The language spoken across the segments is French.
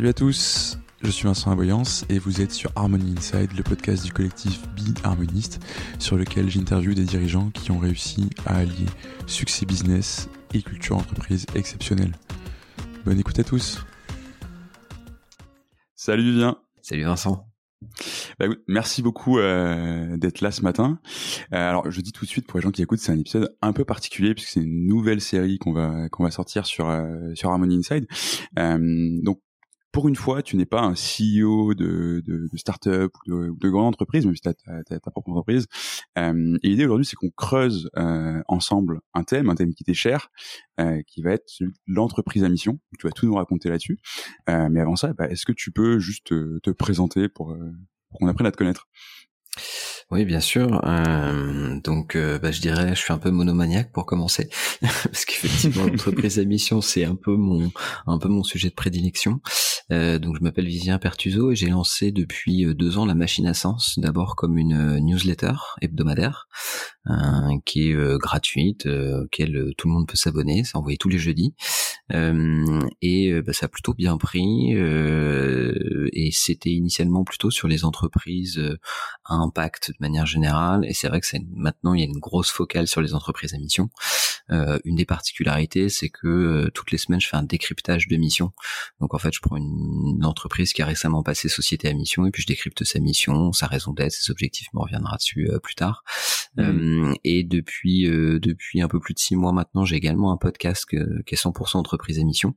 Salut à tous, je suis Vincent Aboyance et vous êtes sur Harmony Inside, le podcast du collectif Be Harmoniste, sur lequel j'interviewe des dirigeants qui ont réussi à allier succès business et culture entreprise exceptionnelle. Bonne écoute à tous. Salut Vivien. Salut Vincent. Bah, merci beaucoup euh, d'être là ce matin. Euh, alors je dis tout de suite pour les gens qui écoutent, c'est un épisode un peu particulier puisque c'est une nouvelle série qu'on va qu'on va sortir sur euh, sur Harmony Inside. donc pour une fois, tu n'es pas un CEO de, de, de start-up ou de, de, grande entreprise, même si tu as, ta propre entreprise. Euh, et l'idée aujourd'hui, c'est qu'on creuse euh, ensemble un thème, un thème qui t'est cher, euh, qui va être l'entreprise à mission. Tu vas tout nous raconter là-dessus. Euh, mais avant ça, bah, est-ce que tu peux juste te, te présenter pour, euh, pour qu'on apprenne à te connaître? Oui, bien sûr. Euh, donc, euh, bah, je dirais, je suis un peu monomaniaque pour commencer, parce qu'effectivement, l'entreprise à mission, c'est un peu mon, un peu mon sujet de prédilection. Euh, donc, je m'appelle Vivien Pertuso et j'ai lancé depuis euh, deux ans la machine à sens, d'abord comme une euh, newsletter hebdomadaire, qui est gratuite, auquel tout le monde peut s'abonner, c'est envoyé tous les jeudis, et bah, ça a plutôt bien pris. et c'était initialement plutôt sur les entreprises à impact manière générale. Et c'est vrai que c'est maintenant il y a une grosse focale sur les entreprises à mission. Euh, une des particularités, c'est que euh, toutes les semaines, je fais un décryptage de mission. Donc en fait, je prends une, entreprise qui a récemment passé société à mission et puis je décrypte sa mission, sa raison d'être, ses objectifs. On reviendra dessus euh, plus tard. Mmh. et depuis depuis un peu plus de six mois maintenant, j'ai également un podcast qui est 100% entreprise à mission,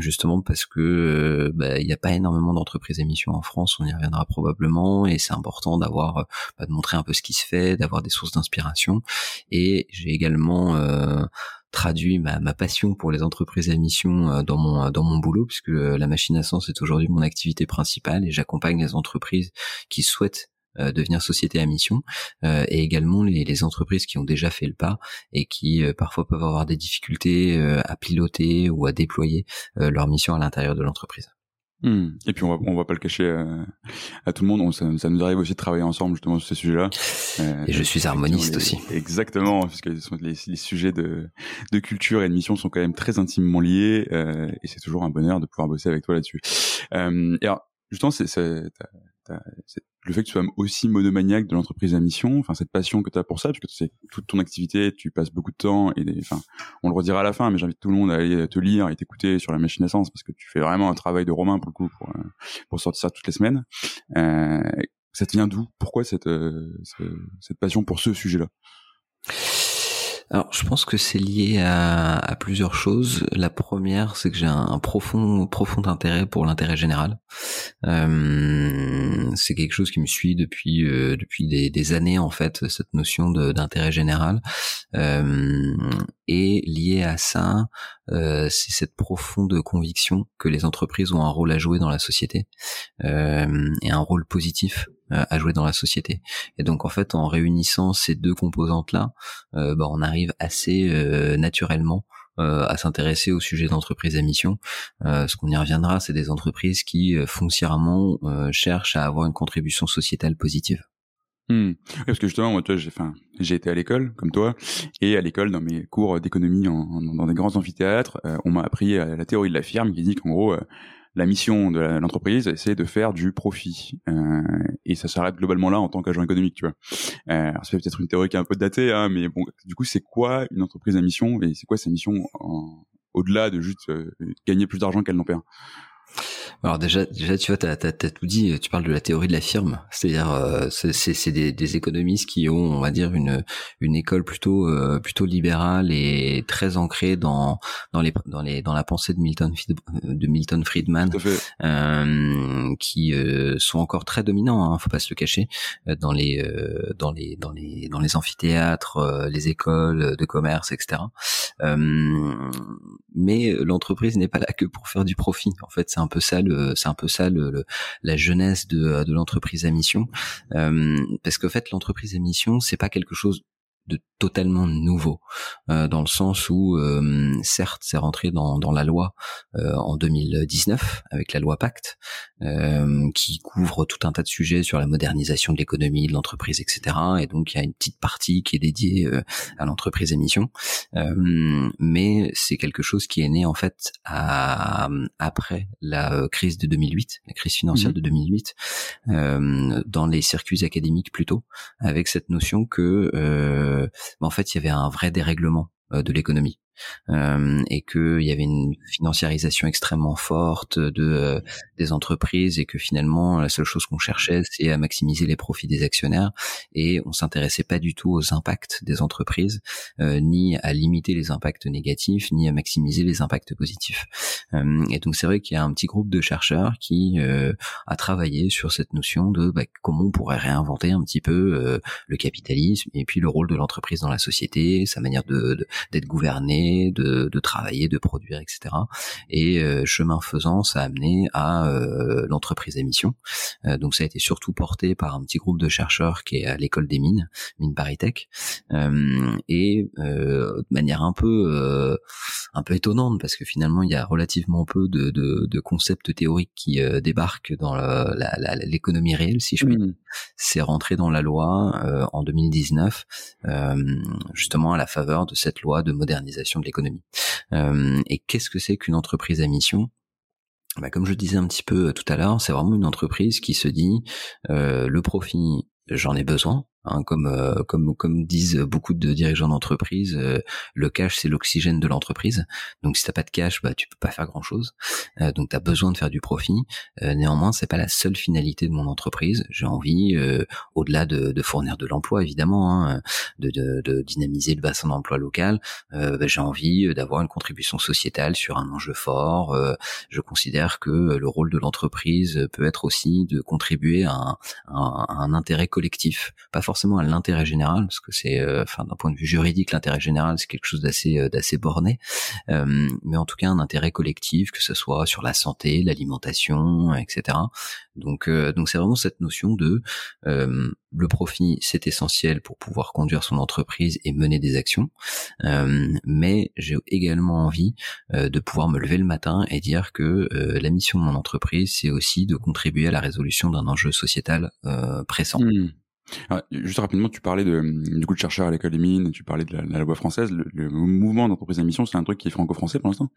justement parce que bah, il n'y a pas énormément d'entreprises à mission en France. On y reviendra probablement et c'est important d'avoir euh, bah, de montrer un peu ce qui se fait, d'avoir des sources d'inspiration. Et j'ai également euh, traduit ma, passion pour les entreprises à euh, dans mon dans mon boulot puisque la machine à sens est aujourd'hui mon activité principale et j'accompagne les entreprises qui souhaitent devenir société à mission et également les, les, entreprises qui ont déjà fait le pas et qui parfois peuvent avoir des difficultés à piloter ou à déployer leur mission à l'intérieur de l'entreprise. Hmm. Et puis on va on va pas le cacher euh, à, tout le monde. ça, ça, nous arrive aussi de travailler ensemble justement sur ces sujets-là. Euh, et je suis harmoniste aussi. Exactement, puisque les, les, sujets de, de culture et de mission sont quand même très intimement liés. Euh, et c'est toujours un bonheur de pouvoir bosser avec toi là-dessus. Euh, et alors justement, c'est le fait que tu sois aussi monomaniaque de l'entreprise à mission, enfin cette passion que tu as pour ça, parce que c'est toute ton activité, tu passes beaucoup de temps et enfin on le redira à la fin, mais j'invite tout le monde à aller te lire et t'écouter sur la machine à sens parce que tu fais vraiment un travail de romain pour le coup pour, euh, pour sortir ça toutes les semaines. Euh, ça te vient d'où? Pourquoi cette, euh, cette passion pour ce sujet-là? Alors, je pense que c'est lié à, à, plusieurs choses. La première, c'est que j'ai un, profond, profond intérêt pour l'intérêt général. Euh, c'est quelque chose qui me suit depuis euh, depuis des, années en fait, cette notion d'intérêt général. Euh, et lié à ça, euh, c'est cette profonde conviction que les entreprises ont un rôle à jouer dans la société euh, et un rôle positif à jouer dans la société. Et donc en fait, en réunissant ces deux composantes-là, euh, bah, on arrive assez euh, naturellement à s'intéresser au sujet d'entreprise à mission. ce qu'on y reviendra, c'est des entreprises qui foncièrement cherchent à avoir une contribution sociétale positive. Hmm. Parce que justement, moi, j'ai, j'ai été à l'école, comme toi, et à l'école, dans mes cours d'économie, dans des grands amphithéâtres, on m'a appris la théorie de la firme qui dit qu'en gros, la mission de l'entreprise, c'est de faire du profit. Euh, et ça s'arrête globalement là en tant qu'agent économique, tu vois. Euh, c'est peut-être une théorie qui est un peu datée, hein, mais bon, du coup, c'est quoi une entreprise à mission et c'est quoi sa mission au-delà de juste euh, gagner plus d'argent qu'elle n'en perd? Alors déjà, déjà tu vois, t'as as, tout dit. Tu parles de la théorie de la firme, c'est-à-dire euh, c'est des, des, économistes qui ont, on va dire, une une école plutôt euh, plutôt libérale et très ancrée dans dans les dans les dans la pensée de Milton de Milton Friedman, euh, qui euh, sont encore très dominants. Hein, faut pas se le cacher dans les dans les dans les dans les amphithéâtres, les écoles de commerce, etc. mais l'entreprise n'est pas là que pour faire du profit. En fait, c'est un peu ça le, c'est un peu ça le, la jeunesse de, de l'entreprise à mission, euh, parce qu'en fait l'entreprise à mission c'est pas quelque chose de totalement nouveau euh, dans le sens où euh, certes c'est rentré dans, dans la loi euh, en 2019 avec la loi Pacte qui couvre tout un tas de sujets sur la modernisation de l'économie de l'entreprise etc et donc il y a une petite partie qui est dédiée à l'entreprise émission. Mais c'est quelque chose qui est né en fait à, après la crise de 2008 la crise financière mmh. de 2008 dans les circuits académiques plutôt avec cette notion que en fait, il y avait un vrai dérèglement euh, de l'économie euh, et qu'il y avait une financiarisation extrêmement forte de euh, des entreprises et que finalement la seule chose qu'on cherchait c'est à maximiser les profits des actionnaires. Et on s'intéressait pas du tout aux impacts des entreprises euh, ni à limiter les impacts négatifs ni à maximiser les impacts positifs. Euh, et donc c'est vrai qu'il y a un petit groupe de chercheurs qui a travaillé sur cette notion de bah, comment on pourrait réinventer un petit peu le capitalisme et puis le rôle de l'entreprise dans la société sa manière de d'être gouvernée de, travailler, de produire, etc. Et euh, chemin faisant, ça a amené à euh, l'entreprise émission. Euh, donc ça a été surtout porté par un petit groupe de chercheurs qui est à l'école des mines, Mine Paris Tech, et de manière un peu un peu étonnante parce que finalement il y a relativement peu de, concepts théoriques qui débarquent dans l'économie réelle, si je puis. Mmh. C'est rentré dans la loi en 2019, justement à la faveur de cette loi de modernisation de l'économie. Euh, et qu'est-ce que c'est qu'une entreprise à mission? Bah, comme je disais un petit peu euh, tout à l'heure, c'est vraiment une entreprise qui se dit euh, le profit, j'en ai besoin, Hein, comme euh, comme comme disent beaucoup de dirigeants d'entreprise, euh, le cash c'est l'oxygène de l'entreprise. Donc si t'as pas de cash, bah tu peux pas faire grand chose. Euh, donc tu as besoin de faire du profit. néanmoins, c'est pas la seule finalité de mon entreprise. J'ai envie, au-delà de, de, fournir de l'emploi évidemment, hein, de, de, de, dynamiser le bassin d'emploi local, bah, j'ai envie d'avoir une contribution sociétale sur un enjeu fort. je considère que le rôle de l'entreprise peut être aussi de contribuer à un, à un intérêt collectif, pas forcément à l'intérêt général, parce que c'est, euh, enfin, d'un point de vue juridique, l'intérêt général c'est quelque chose d'assez euh, d'assez borné, euh, mais en tout cas un intérêt collectif, que ce soit sur la santé, l'alimentation, etc. Donc, donc c'est vraiment cette notion de le profit, c'est essentiel pour pouvoir conduire son entreprise et mener des actions, mais j'ai également envie de pouvoir me lever le matin et dire que la mission de mon entreprise, c'est aussi de contribuer à la résolution d'un enjeu sociétal pressant. Mmh. Ah, juste rapidement, tu parlais de, du coup de chercheur à l'école des mines, tu parlais de la, loi française. Le, le mouvement d'entreprise à c'est un truc qui est franco-français pour l'instant?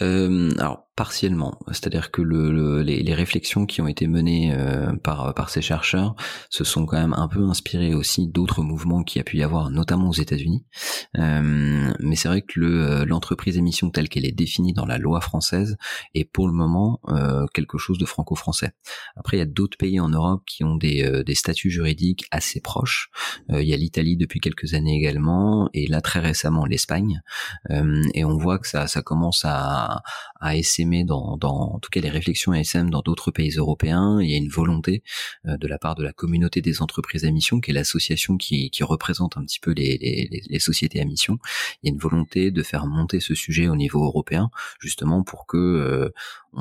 Euh, alors partiellement, c'est-à-dire que le, les, réflexions qui ont été menées euh, par ces chercheurs se sont quand même un peu inspirées aussi d'autres mouvements qui a pu y avoir, notamment aux États-Unis. Euh, mais c'est vrai que le euh, l'entreprise émission telle qu'elle est définie dans la loi française est pour le moment quelque chose de franco-français. Après, il y a d'autres pays en Europe qui ont des, statuts juridiques assez proches. il y a l'Italie depuis quelques années également, et là très récemment l'Espagne. et on voit que ça commence à à, SM dans, dans, en tout cas les réflexions SM dans d'autres pays européens. Il y a une volonté euh, de la part de la communauté des entreprises à mission, qui est l'association qui, qui représente un petit peu les, les, les, sociétés à mission. Il y a une volonté de faire monter ce sujet au niveau européen, justement pour que euh,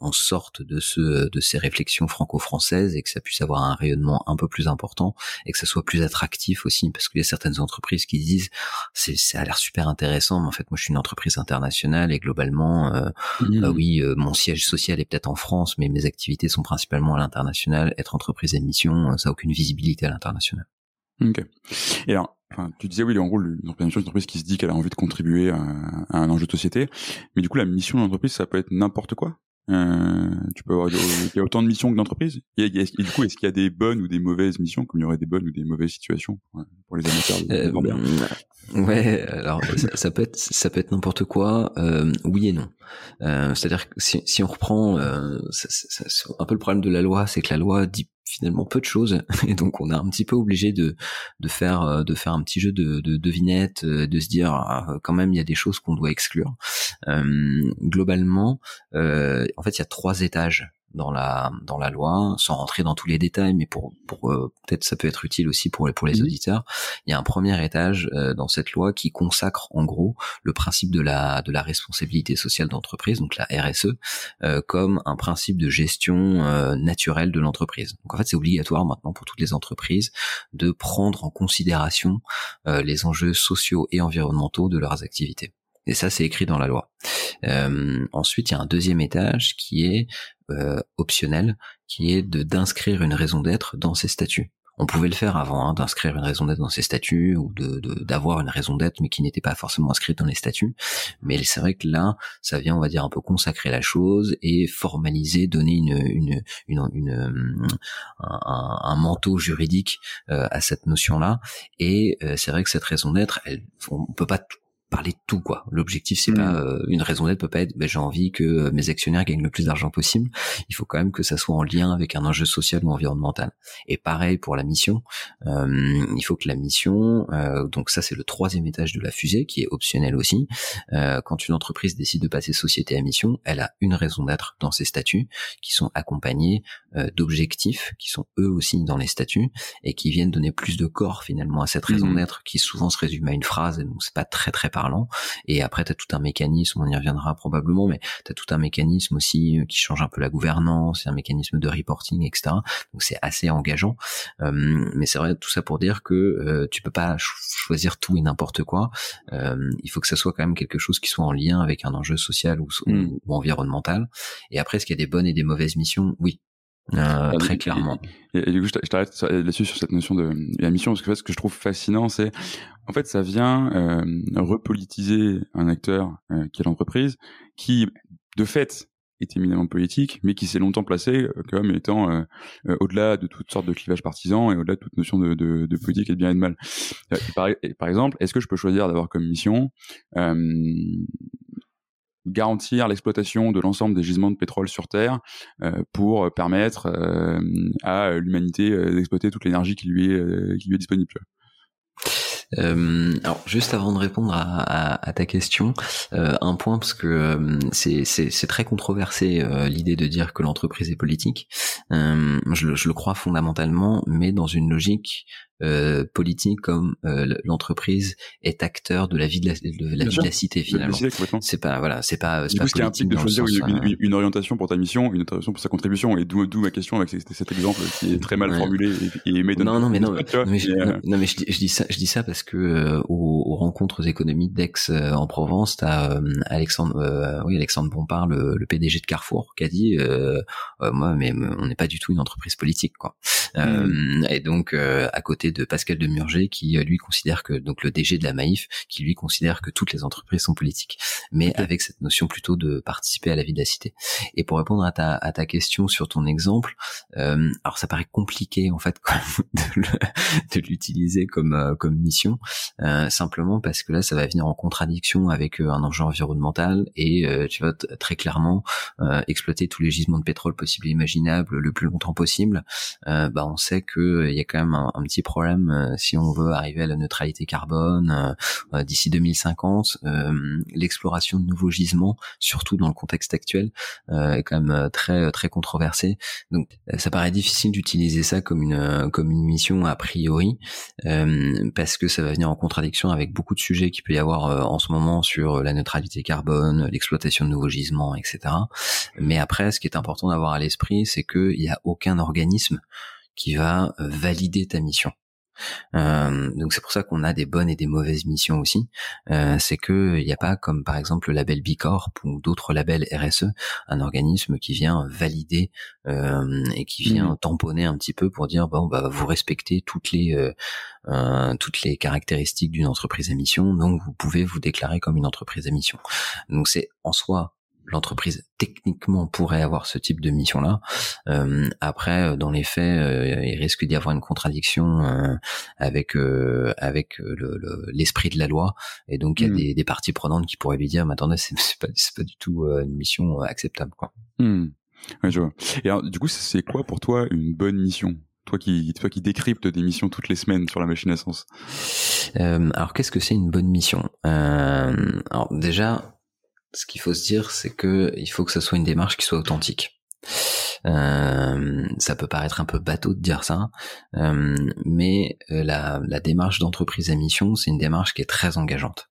on, sorte de ce de ces réflexions franco-françaises et que ça puisse avoir un rayonnement un peu plus important et que ça soit plus attractif aussi parce qu'il y a certaines entreprises qui disent c'est ça a l'air super intéressant mais en fait moi je suis une entreprise internationale et globalement euh, mmh. bah oui euh, mon siège social est peut-être en France mais mes activités sont principalement à l'international être entreprise à mission ça a aucune visibilité à l'international Ok. Et alors, enfin, tu disais oui, en gros, une entreprise qui se dit qu'elle a envie de contribuer à, un enjeu de société, mais du coup, la mission de l'entreprise, ça peut être n'importe quoi. Euh, tu peux avoir, il y a autant de missions que d'entreprises. Et, du coup, est-ce qu'il y a des bonnes ou des mauvaises missions, comme il y aurait des bonnes ou des mauvaises situations pour, les amateurs euh, Ouais, alors ça, peut être ça peut être n'importe quoi, euh, oui et non. Euh, C'est-à-dire que si, on reprend, euh, un peu le problème de la loi, c'est que la loi dit finalement peu de choses et donc on est un petit peu obligé de faire euh, de faire un petit jeu de de devinette euh, de se dire ah, quand même il y a des choses qu'on doit exclure globalement en fait il y a trois étages dans la dans la loi, sans rentrer dans tous les détails, mais pour pour euh, peut-être ça peut être utile aussi pour pour les mhm. auditeurs. Il y a un premier étage euh, dans cette loi qui consacre en gros le principe de la de la responsabilité sociale d'entreprise, donc la RSE, euh, comme un principe de gestion naturelle de l'entreprise. Donc en fait, c'est obligatoire maintenant pour toutes les entreprises de prendre en considération les enjeux sociaux et environnementaux de leurs activités. Et ça, c'est écrit dans la loi. Euh, ensuite, il y a un deuxième étage qui est euh, optionnel, qui est de d'inscrire une raison d'être dans ses statuts. On pouvait le faire avant, hein, d'inscrire une raison d'être dans ses statuts ou d'avoir une raison d'être, mais qui n'était pas forcément inscrite dans les statuts. Mais c'est vrai que là, ça vient, on va dire, un peu consacrer la chose et formaliser, donner une une, une, une un, manteau juridique euh, à cette notion-là. Et euh, c'est vrai que cette raison d'être, on peut pas parler de tout quoi. L'objectif c'est pas mm. euh, une raison d'être peut pas être ben, j'ai envie que euh, mes actionnaires gagnent le plus d'argent possible. Il faut quand même que ça soit en lien avec un enjeu social ou environnemental. Et pareil pour la mission, euh, il faut que la mission donc ça c'est le troisième étage de la fusée qui est optionnel aussi. quand une entreprise décide de passer société à mission, elle a une raison d'être dans ses statuts qui sont accompagnés d'objectifs qui sont eux aussi dans les statuts et qui viennent donner plus de corps finalement à cette raison mm. d'être qui souvent se résume à une phrase et donc c'est pas très très parlant. Et après, tu as tout un mécanisme, on y reviendra probablement, mais tu as tout un mécanisme aussi euh, qui change un peu la gouvernance, un mécanisme de reporting, etc. Donc c'est assez engageant. Euh, mais c'est vrai, tout ça pour dire que euh, tu peux pas choisir tout et n'importe quoi. il faut que ça soit quand même quelque chose qui soit en lien avec un enjeu social ou, hmm. ou environnemental. Et après, est-ce qu'il y a des bonnes et des mauvaises missions? Oui, euh, très clairement. Et, du coup, je t'arrête là-dessus sur cette notion de la mission, parce que ce que je trouve fascinant, c'est en fait, ça vient euh, repolitiser un acteur euh, qui est l'entreprise, qui de fait est éminemment politique, mais qui s'est longtemps placé euh, comme étant euh, au-delà de toutes sortes de clivages partisans et au-delà de toute notion de, de, de, politique et de bien et de mal. par, par, exemple, est-ce que je peux choisir d'avoir comme mission garantir l'exploitation de l'ensemble des gisements de pétrole sur Terre euh, pour permettre euh, à l'humanité euh, d'exploiter toute l'énergie qui lui est disponible. Euh, alors juste avant de répondre à, ta question, euh, un point parce que euh, c'est très controversé l'idée de dire que l'entreprise est politique. Je, le crois fondamentalement, mais dans une logique euh, politique comme euh, l'entreprise est acteur de la vie de la, de la, vie de la cité finalement. C'est pas voilà, c'est pas. c'est pas ce qui de choisir une, une, orientation pour ta mission, une orientation pour sa contribution, et d'où ma question avec cet exemple qui est très mal formulé et, et non non mais non, mais, je, euh, non mais je, je, dis ça je dis ça parce que euh, aux, aux, rencontres économiques d'Aix en Provence, t'as Alexandre oui Alexandre Bompard le, le, PDG de Carrefour qui a dit moi mais on n'est pas du tout une entreprise politique quoi. Hmm. Et donc à côté de Pascal Demurger qui euh, lui considère que donc le DG de la Maïf qui lui considère que toutes les entreprises sont politiques, mais avec cette notion plutôt de participer à la vie de la cité. Et pour répondre à ta à ta question sur ton exemple, euh, alors ça paraît compliqué en fait de l'utiliser comme euh, comme mission, simplement parce que là ça va venir en contradiction avec un enjeu environnemental et tu vas très clairement exploiter tous les gisements de pétrole possibles et imaginables le plus longtemps possible. bah on sait que il y a quand même un, petit problème euh, si on veut arriver à la neutralité carbone euh, euh, d'ici 2050. L'exploration de nouveaux gisements, surtout dans le contexte actuel, est quand même très très controversé. Donc ça paraît difficile d'utiliser ça comme une comme une mission a priori parce que ça va venir en contradiction avec beaucoup de sujets qu'il peut y avoir en ce moment sur la neutralité carbone, l'exploitation de nouveaux gisements, etc. Mais après, ce qui est important d'avoir à l'esprit, c'est qu'il n'y a aucun organisme qui va valider ta mission. Euh, donc c'est pour ça qu'on a des bonnes et des mauvaises missions aussi. Euh, c'est que il n'y a pas comme par exemple le label Bicorp ou d'autres labels RSE, un organisme qui vient valider euh, et qui vient mmh. tamponner un petit peu pour dire bon bah vous respectez toutes les euh, euh, toutes les caractéristiques d'une entreprise à mission, donc vous pouvez vous déclarer comme une entreprise à mission. Donc c'est en soi l'entreprise techniquement pourrait avoir ce type de mission là. Euh, après, euh, dans les faits, euh, il risque d'y avoir une contradiction avec avec l'esprit de la loi, et donc il y a hmm. des, des, parties prenantes qui pourraient lui dire, mais attendez, c'est pas pas du tout une mission acceptable quoi. Hmm. Ouais, je vois. Et alors, du coup, c'est quoi pour toi une bonne mission? Toi qui toi qui décrypte des missions toutes les semaines sur la machine à sens? alors qu'est-ce que c'est une bonne mission? Alors déjà, ce qu'il faut se dire, c'est que il faut que ça soit une démarche qui soit authentique. Euh, ça peut paraître un peu bateau de dire ça, euh, mais la, la démarche d'entreprise à mission, c'est une démarche qui est très engageante.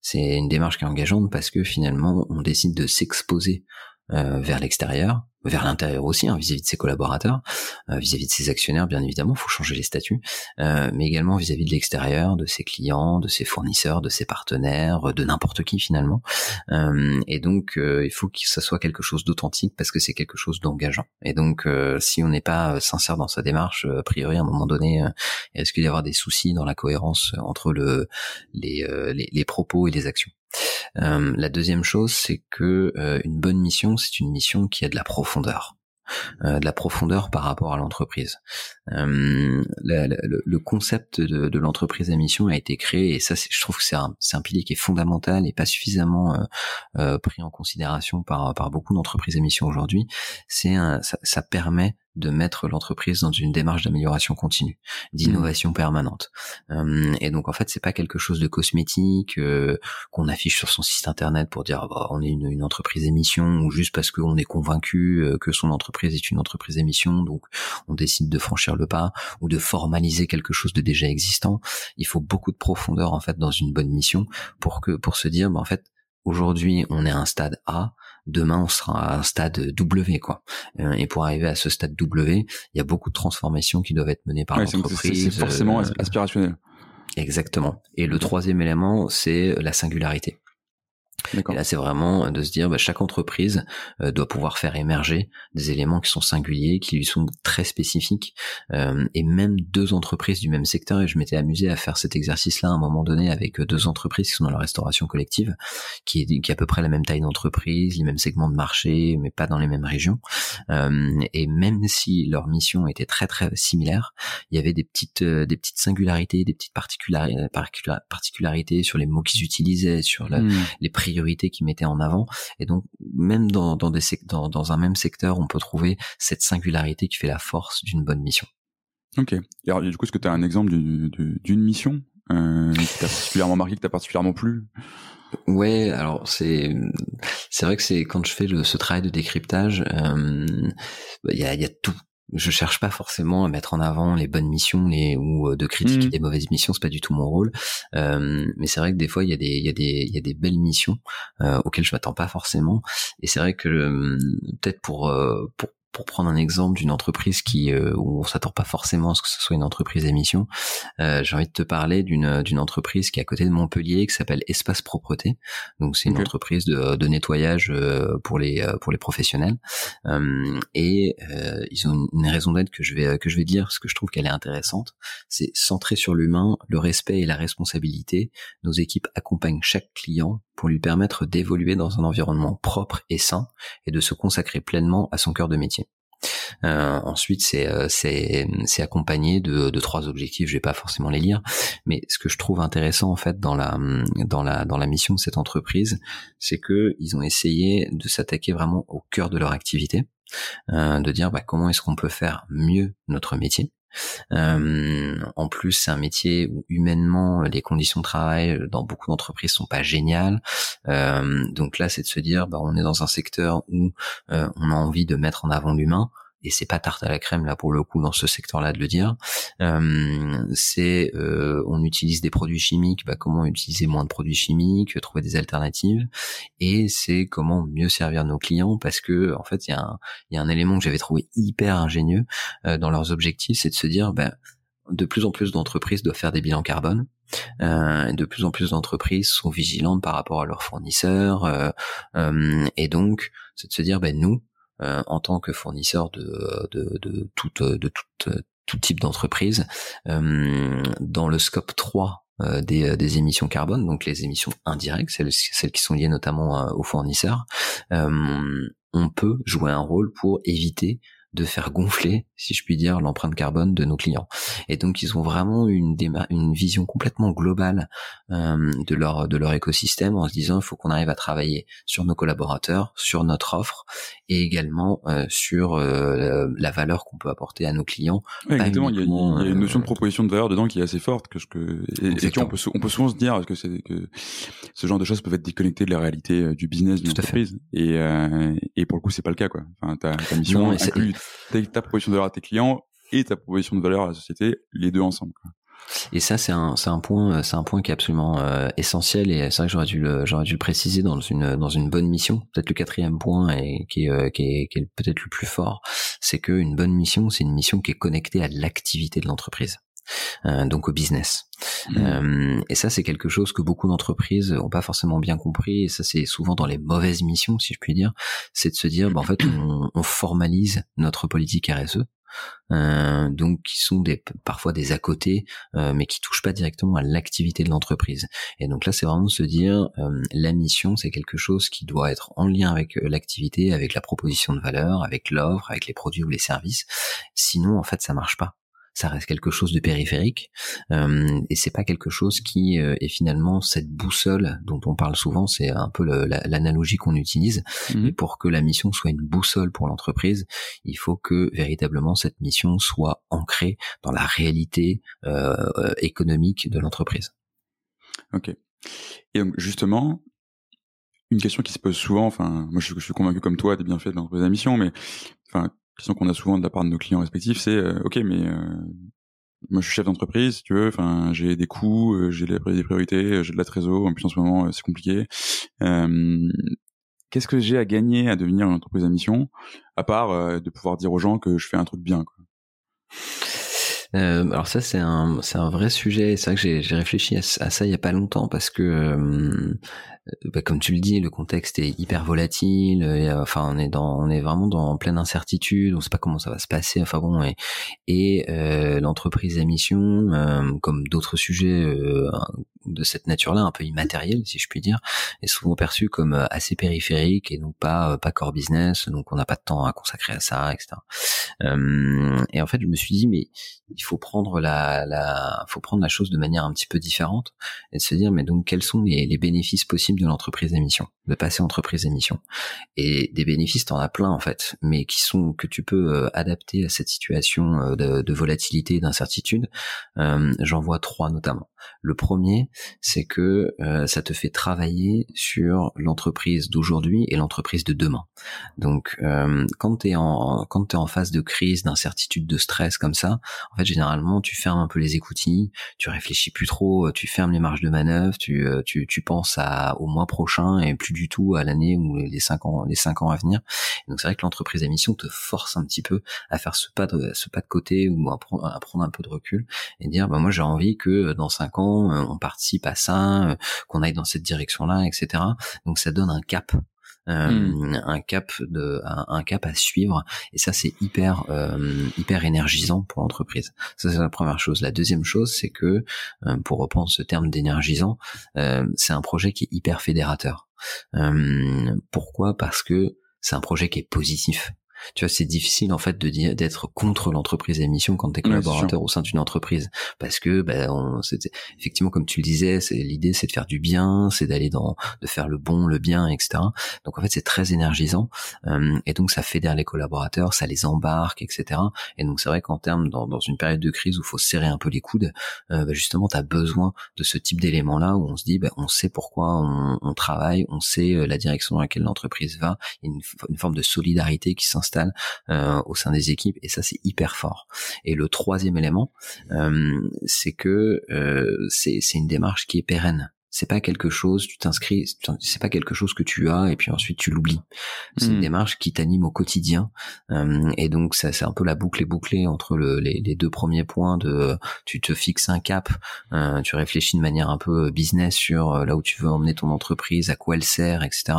C'est une démarche qui est engageante parce que finalement, on décide de s'exposer vers l'extérieur, vers l'intérieur aussi, hein, vis-à-vis de ses collaborateurs, euh, vis-à-vis de ses actionnaires, bien évidemment, faut changer les statuts, euh, mais également vis-à-vis de l'extérieur, de ses clients, de ses fournisseurs, de ses partenaires, de n'importe qui finalement. Euh, et donc, il faut que ça soit quelque chose d'authentique parce que c'est quelque chose d'engageant. Et donc, si on n'est pas sincère dans sa démarche, a priori, à un moment donné, il risque d'y avoir des soucis dans la cohérence entre le, les, les, les propos et les actions? Euh, la deuxième chose, c'est que euh, une bonne mission, c'est une mission qui a de la profondeur. Euh, de la profondeur par rapport à l'entreprise. Euh, le, concept de, l'entreprise à mission a été créé et ça, je trouve que c'est un, un, pilier qui est fondamental et pas suffisamment pris en considération par, par beaucoup d'entreprises à aujourd'hui. C'est ça, ça permet de mettre l'entreprise dans une démarche d'amélioration continue, d'innovation permanente. Euh, et donc en fait, c'est pas quelque chose de cosmétique euh, qu'on affiche sur son site internet pour dire bah, on est une, une, entreprise émission ou juste parce qu'on est convaincu euh, que son entreprise est une entreprise émission, donc on décide de franchir le pas ou de formaliser quelque chose de déjà existant. Il faut beaucoup de profondeur en fait dans une bonne mission pour que pour se dire bah, en fait aujourd'hui on est à un stade A demain on sera à un stade W quoi. Euh, et pour arriver à ce stade W, il y a beaucoup de transformations qui doivent être menées par l'entreprise. C'est forcément euh, aspirationnel. Exactement. Et le troisième élément, c'est la singularité. Et là, c'est vraiment de se dire, bah, chaque entreprise euh, doit pouvoir faire émerger des éléments qui sont singuliers, qui lui sont très spécifiques, euh, et même deux entreprises du même secteur. Et je m'étais amusé à faire cet exercice-là à un moment donné avec deux entreprises qui sont dans la restauration collective, qui est, qui à peu près la même taille d'entreprise, les mêmes segments de marché, mais pas dans les mêmes régions. Euh, et même si leur mission était très très similaire, il y avait des petites des petites singularités, des petites particularités, particularités sur les mots qu'ils utilisaient, sur la, hmm. les prix priorités qu'ils mettaient en avant. Et donc, même dans, dans, des, dans, dans un même secteur, on peut trouver cette singularité qui fait la force d'une bonne mission. Ok. Et alors, du coup, est-ce que tu as un exemple d'une mission euh, qui t'a particulièrement marqué, qui t'a particulièrement plu? Ouais, alors c'est c'est vrai que c'est quand je fais le, ce travail de décryptage, euh, bah, il y, a, y a tout je cherche pas forcément à mettre en avant les bonnes missions les ou euh, de critiquer mmh. des mauvaises missions c'est pas du tout mon rôle euh, mais c'est vrai que des fois il y a des il y a des il y a des belles missions euh, auxquelles je m'attends pas forcément et c'est vrai que euh, peut-être pour euh, pour pour prendre un exemple d'une entreprise qui euh, où on s'attend pas forcément à ce que ce soit une entreprise d'émission, euh, j'ai envie de te parler d'une d'une entreprise qui est à côté de Montpellier qui s'appelle Espace Propreté. Donc c'est une entreprise de, de nettoyage euh, pour les euh, pour les professionnels et ils ont une raison d'être que je vais que je vais dire parce que je trouve qu'elle est intéressante. C'est centré sur l'humain, le respect et la responsabilité. Nos équipes accompagnent chaque client pour lui permettre d'évoluer dans un environnement propre et sain et de se consacrer pleinement à son cœur de métier. Euh, ensuite, c'est euh, accompagné de, de trois objectifs. Je vais pas forcément les lire, mais ce que je trouve intéressant en fait dans la dans la dans la mission de cette entreprise, c'est que ils ont essayé de s'attaquer vraiment au cœur de leur activité, euh, de dire bah, comment est-ce qu'on peut faire mieux notre métier. Euh, en plus, c'est un métier où humainement les conditions de travail dans beaucoup d'entreprises sont pas géniales. Euh, donc là, c'est de se dire, bah, on est dans un secteur où euh, on a envie de mettre en avant l'humain et c'est pas tarte à la crème là pour le coup dans ce secteur-là de le dire. Euh, c'est euh, on utilise des produits chimiques, bah, comment utiliser moins de produits chimiques, trouver des alternatives, et c'est comment mieux servir nos clients parce que en fait il y, a un, y a un élément que j'avais trouvé hyper ingénieux euh, dans leurs objectifs, c'est de se dire bah, de plus en plus d'entreprises doivent faire des bilans carbone. Euh, de plus en plus d'entreprises sont vigilantes par rapport à leurs fournisseurs euh, euh, et donc c'est de se dire ben nous en tant que fournisseur de, de, de, toute, tout type d'entreprise. Euh, dans le scope 3 euh, des, des, émissions carbone, donc les émissions indirectes, celles, celles qui sont liées notamment aux fournisseurs, on peut jouer un rôle pour éviter de faire gonfler, si je puis dire, l'empreinte carbone de nos clients. Et donc ils ont vraiment une, une vision complètement globale euh, de leur de leur écosystème en se disant il faut qu'on arrive à travailler sur nos collaborateurs, sur notre offre et également euh, sur euh, la valeur qu'on peut apporter à nos clients. exactement, il y, a, une notion de proposition de valeur dedans qui est assez forte que je que et, on peut on peut souvent se dire que c'est que ce genre de choses peuvent être déconnectées de la réalité du business d'une entreprise et et pour le coup c'est pas le cas quoi. Enfin ta, ta mission inclut ta proposition de valeur à tes clients et ta proposition de valeur à la société, les deux ensemble. Et ça, c'est un, c'est un point, c'est un point qui est absolument euh, essentiel. Et c'est vrai que j'aurais dû le, j'aurais dû préciser dans une, dans une bonne mission. Peut-être le quatrième point et qui est, euh, qui est, qui est peut-être le plus fort, c'est qu'une bonne mission, c'est une mission qui est connectée à l'activité de l'entreprise. Euh, donc au business. Mmh. Euh, et ça, c'est quelque chose que beaucoup d'entreprises ont pas forcément bien compris. Et ça, c'est souvent dans les mauvaises missions, si je puis dire, c'est de se dire, bah, en fait, on, on formalise notre politique RSE euh, donc qui sont des, parfois des à côté, euh, mais qui touchent pas directement à l'activité de l'entreprise. Et donc là, c'est vraiment se dire, euh, la mission, c'est quelque chose qui doit être en lien avec l'activité, avec la proposition de valeur, avec l'offre, avec les produits ou les services. Sinon, en fait, ça marche pas ça reste quelque chose de périphérique euh, et c'est pas quelque chose qui euh, est finalement cette boussole dont on parle souvent c'est un peu l'analogie qu'on utilise. Mmh. et pour que la mission soit une boussole pour l'entreprise il faut que véritablement cette mission soit ancrée dans la réalité euh, économique de l'entreprise. Ok. Et donc justement une question qui se pose souvent enfin moi je, je suis convaincu comme toi des bienfaits de l'entreprise à mission mais enfin question qu'on a souvent de la part de nos clients respectifs, c'est euh, ok, mais euh, moi je suis chef d'entreprise, tu veux, enfin j'ai des coûts, euh, j'ai des priorités, j'ai de la trésor, en plus en ce moment c'est compliqué. Qu'est-ce que j'ai à gagner à devenir une entreprise à mission, à part de pouvoir dire aux gens que je fais un truc bien quoi? Alors ça c'est un c'est un vrai sujet. C'est vrai que j'ai réfléchi à, ça il y a pas longtemps parce que euh, bah, comme tu le dis, le contexte est hyper volatile. Euh, enfin, on est dans, on est vraiment dans pleine incertitude. On sait pas comment ça va se passer. Enfin bon, et, et euh, l'entreprise à mission, comme d'autres sujets de cette nature-là, un peu immatériel, si je puis dire, est souvent perçu comme assez périphérique et donc pas pas core business. Donc on n'a pas de temps à consacrer à ça, etc. et en fait, je me suis dit, mais il faut prendre la, la, faut prendre la chose de manière un petit peu différente et se dire, mais donc quels sont les, les bénéfices possibles de l'entreprise d'émission, de passer entreprise d'émission? Et des bénéfices, t'en as plein en fait, mais qui sont que tu peux euh, adapter à cette situation euh, de, de volatilité d'incertitude. Euh, J'en vois trois notamment. Le premier, c'est que euh, ça te fait travailler sur l'entreprise d'aujourd'hui et l'entreprise de demain. Donc, euh, quand t'es en quand t'es en phase de crise, d'incertitude, de stress comme ça, en fait, généralement, tu fermes un peu les écoutilles, tu réfléchis plus trop, tu fermes les marges de manœuvre, tu tu, tu penses à au mois prochain et plus du tout à l'année ou les cinq ans les cinq ans à venir. donc, c'est vrai que l'entreprise à te force un petit peu à faire ce pas de ce pas de côté ou à prendre, à prendre un peu de recul et dire, bah moi, j'ai envie que dans cinq euh, on participe à ça, euh, qu'on aille dans cette direction-là, etc. Donc ça donne un cap. Euh, hmm. un cap de un, cap à suivre et ça c'est hyper hyper énergisant pour l'entreprise ça c'est la première chose la deuxième chose c'est que pour reprendre ce terme d'énergisant c'est un projet qui est hyper fédérateur pourquoi? Parce que c'est un projet qui est positif tu vois, c'est difficile en fait de dire d'être contre l'entreprise à mission quand t'es collaborateur au sein d'une entreprise, parce que ben, on, effectivement, comme tu le disais, c'est l'idée, c'est de faire du bien, c'est d'aller dans, de faire le bon, le bien, etc. Donc en fait, c'est très énergisant, euh, et donc ça fédère les collaborateurs, ça les embarque, etc. Et donc c'est vrai qu'en termes dans, dans, une période de crise où faut serrer un peu les coudes, euh, ben, justement, tu as besoin de ce type d'éléments-là où on se dit, ben, on sait pourquoi on, on, travaille, on sait euh, la direction dans laquelle l'entreprise va, il y a une, une forme de solidarité qui s'installe euh, au sein des équipes et ça c'est hyper fort. Et le troisième élément, euh, c'est que euh, c'est une démarche qui est pérenne c'est pas quelque chose, tu t'inscris, c'est pas quelque chose que tu as et puis ensuite tu l'oublies. C'est une hmm. démarche qui t'anime au quotidien euh, et donc ça c'est un peu la boucle est bouclée entre le, les, les, deux premiers points de tu te fixes un cap, euh, tu réfléchis de manière un peu business sur euh, là où tu veux emmener ton entreprise, à quoi elle sert, etc.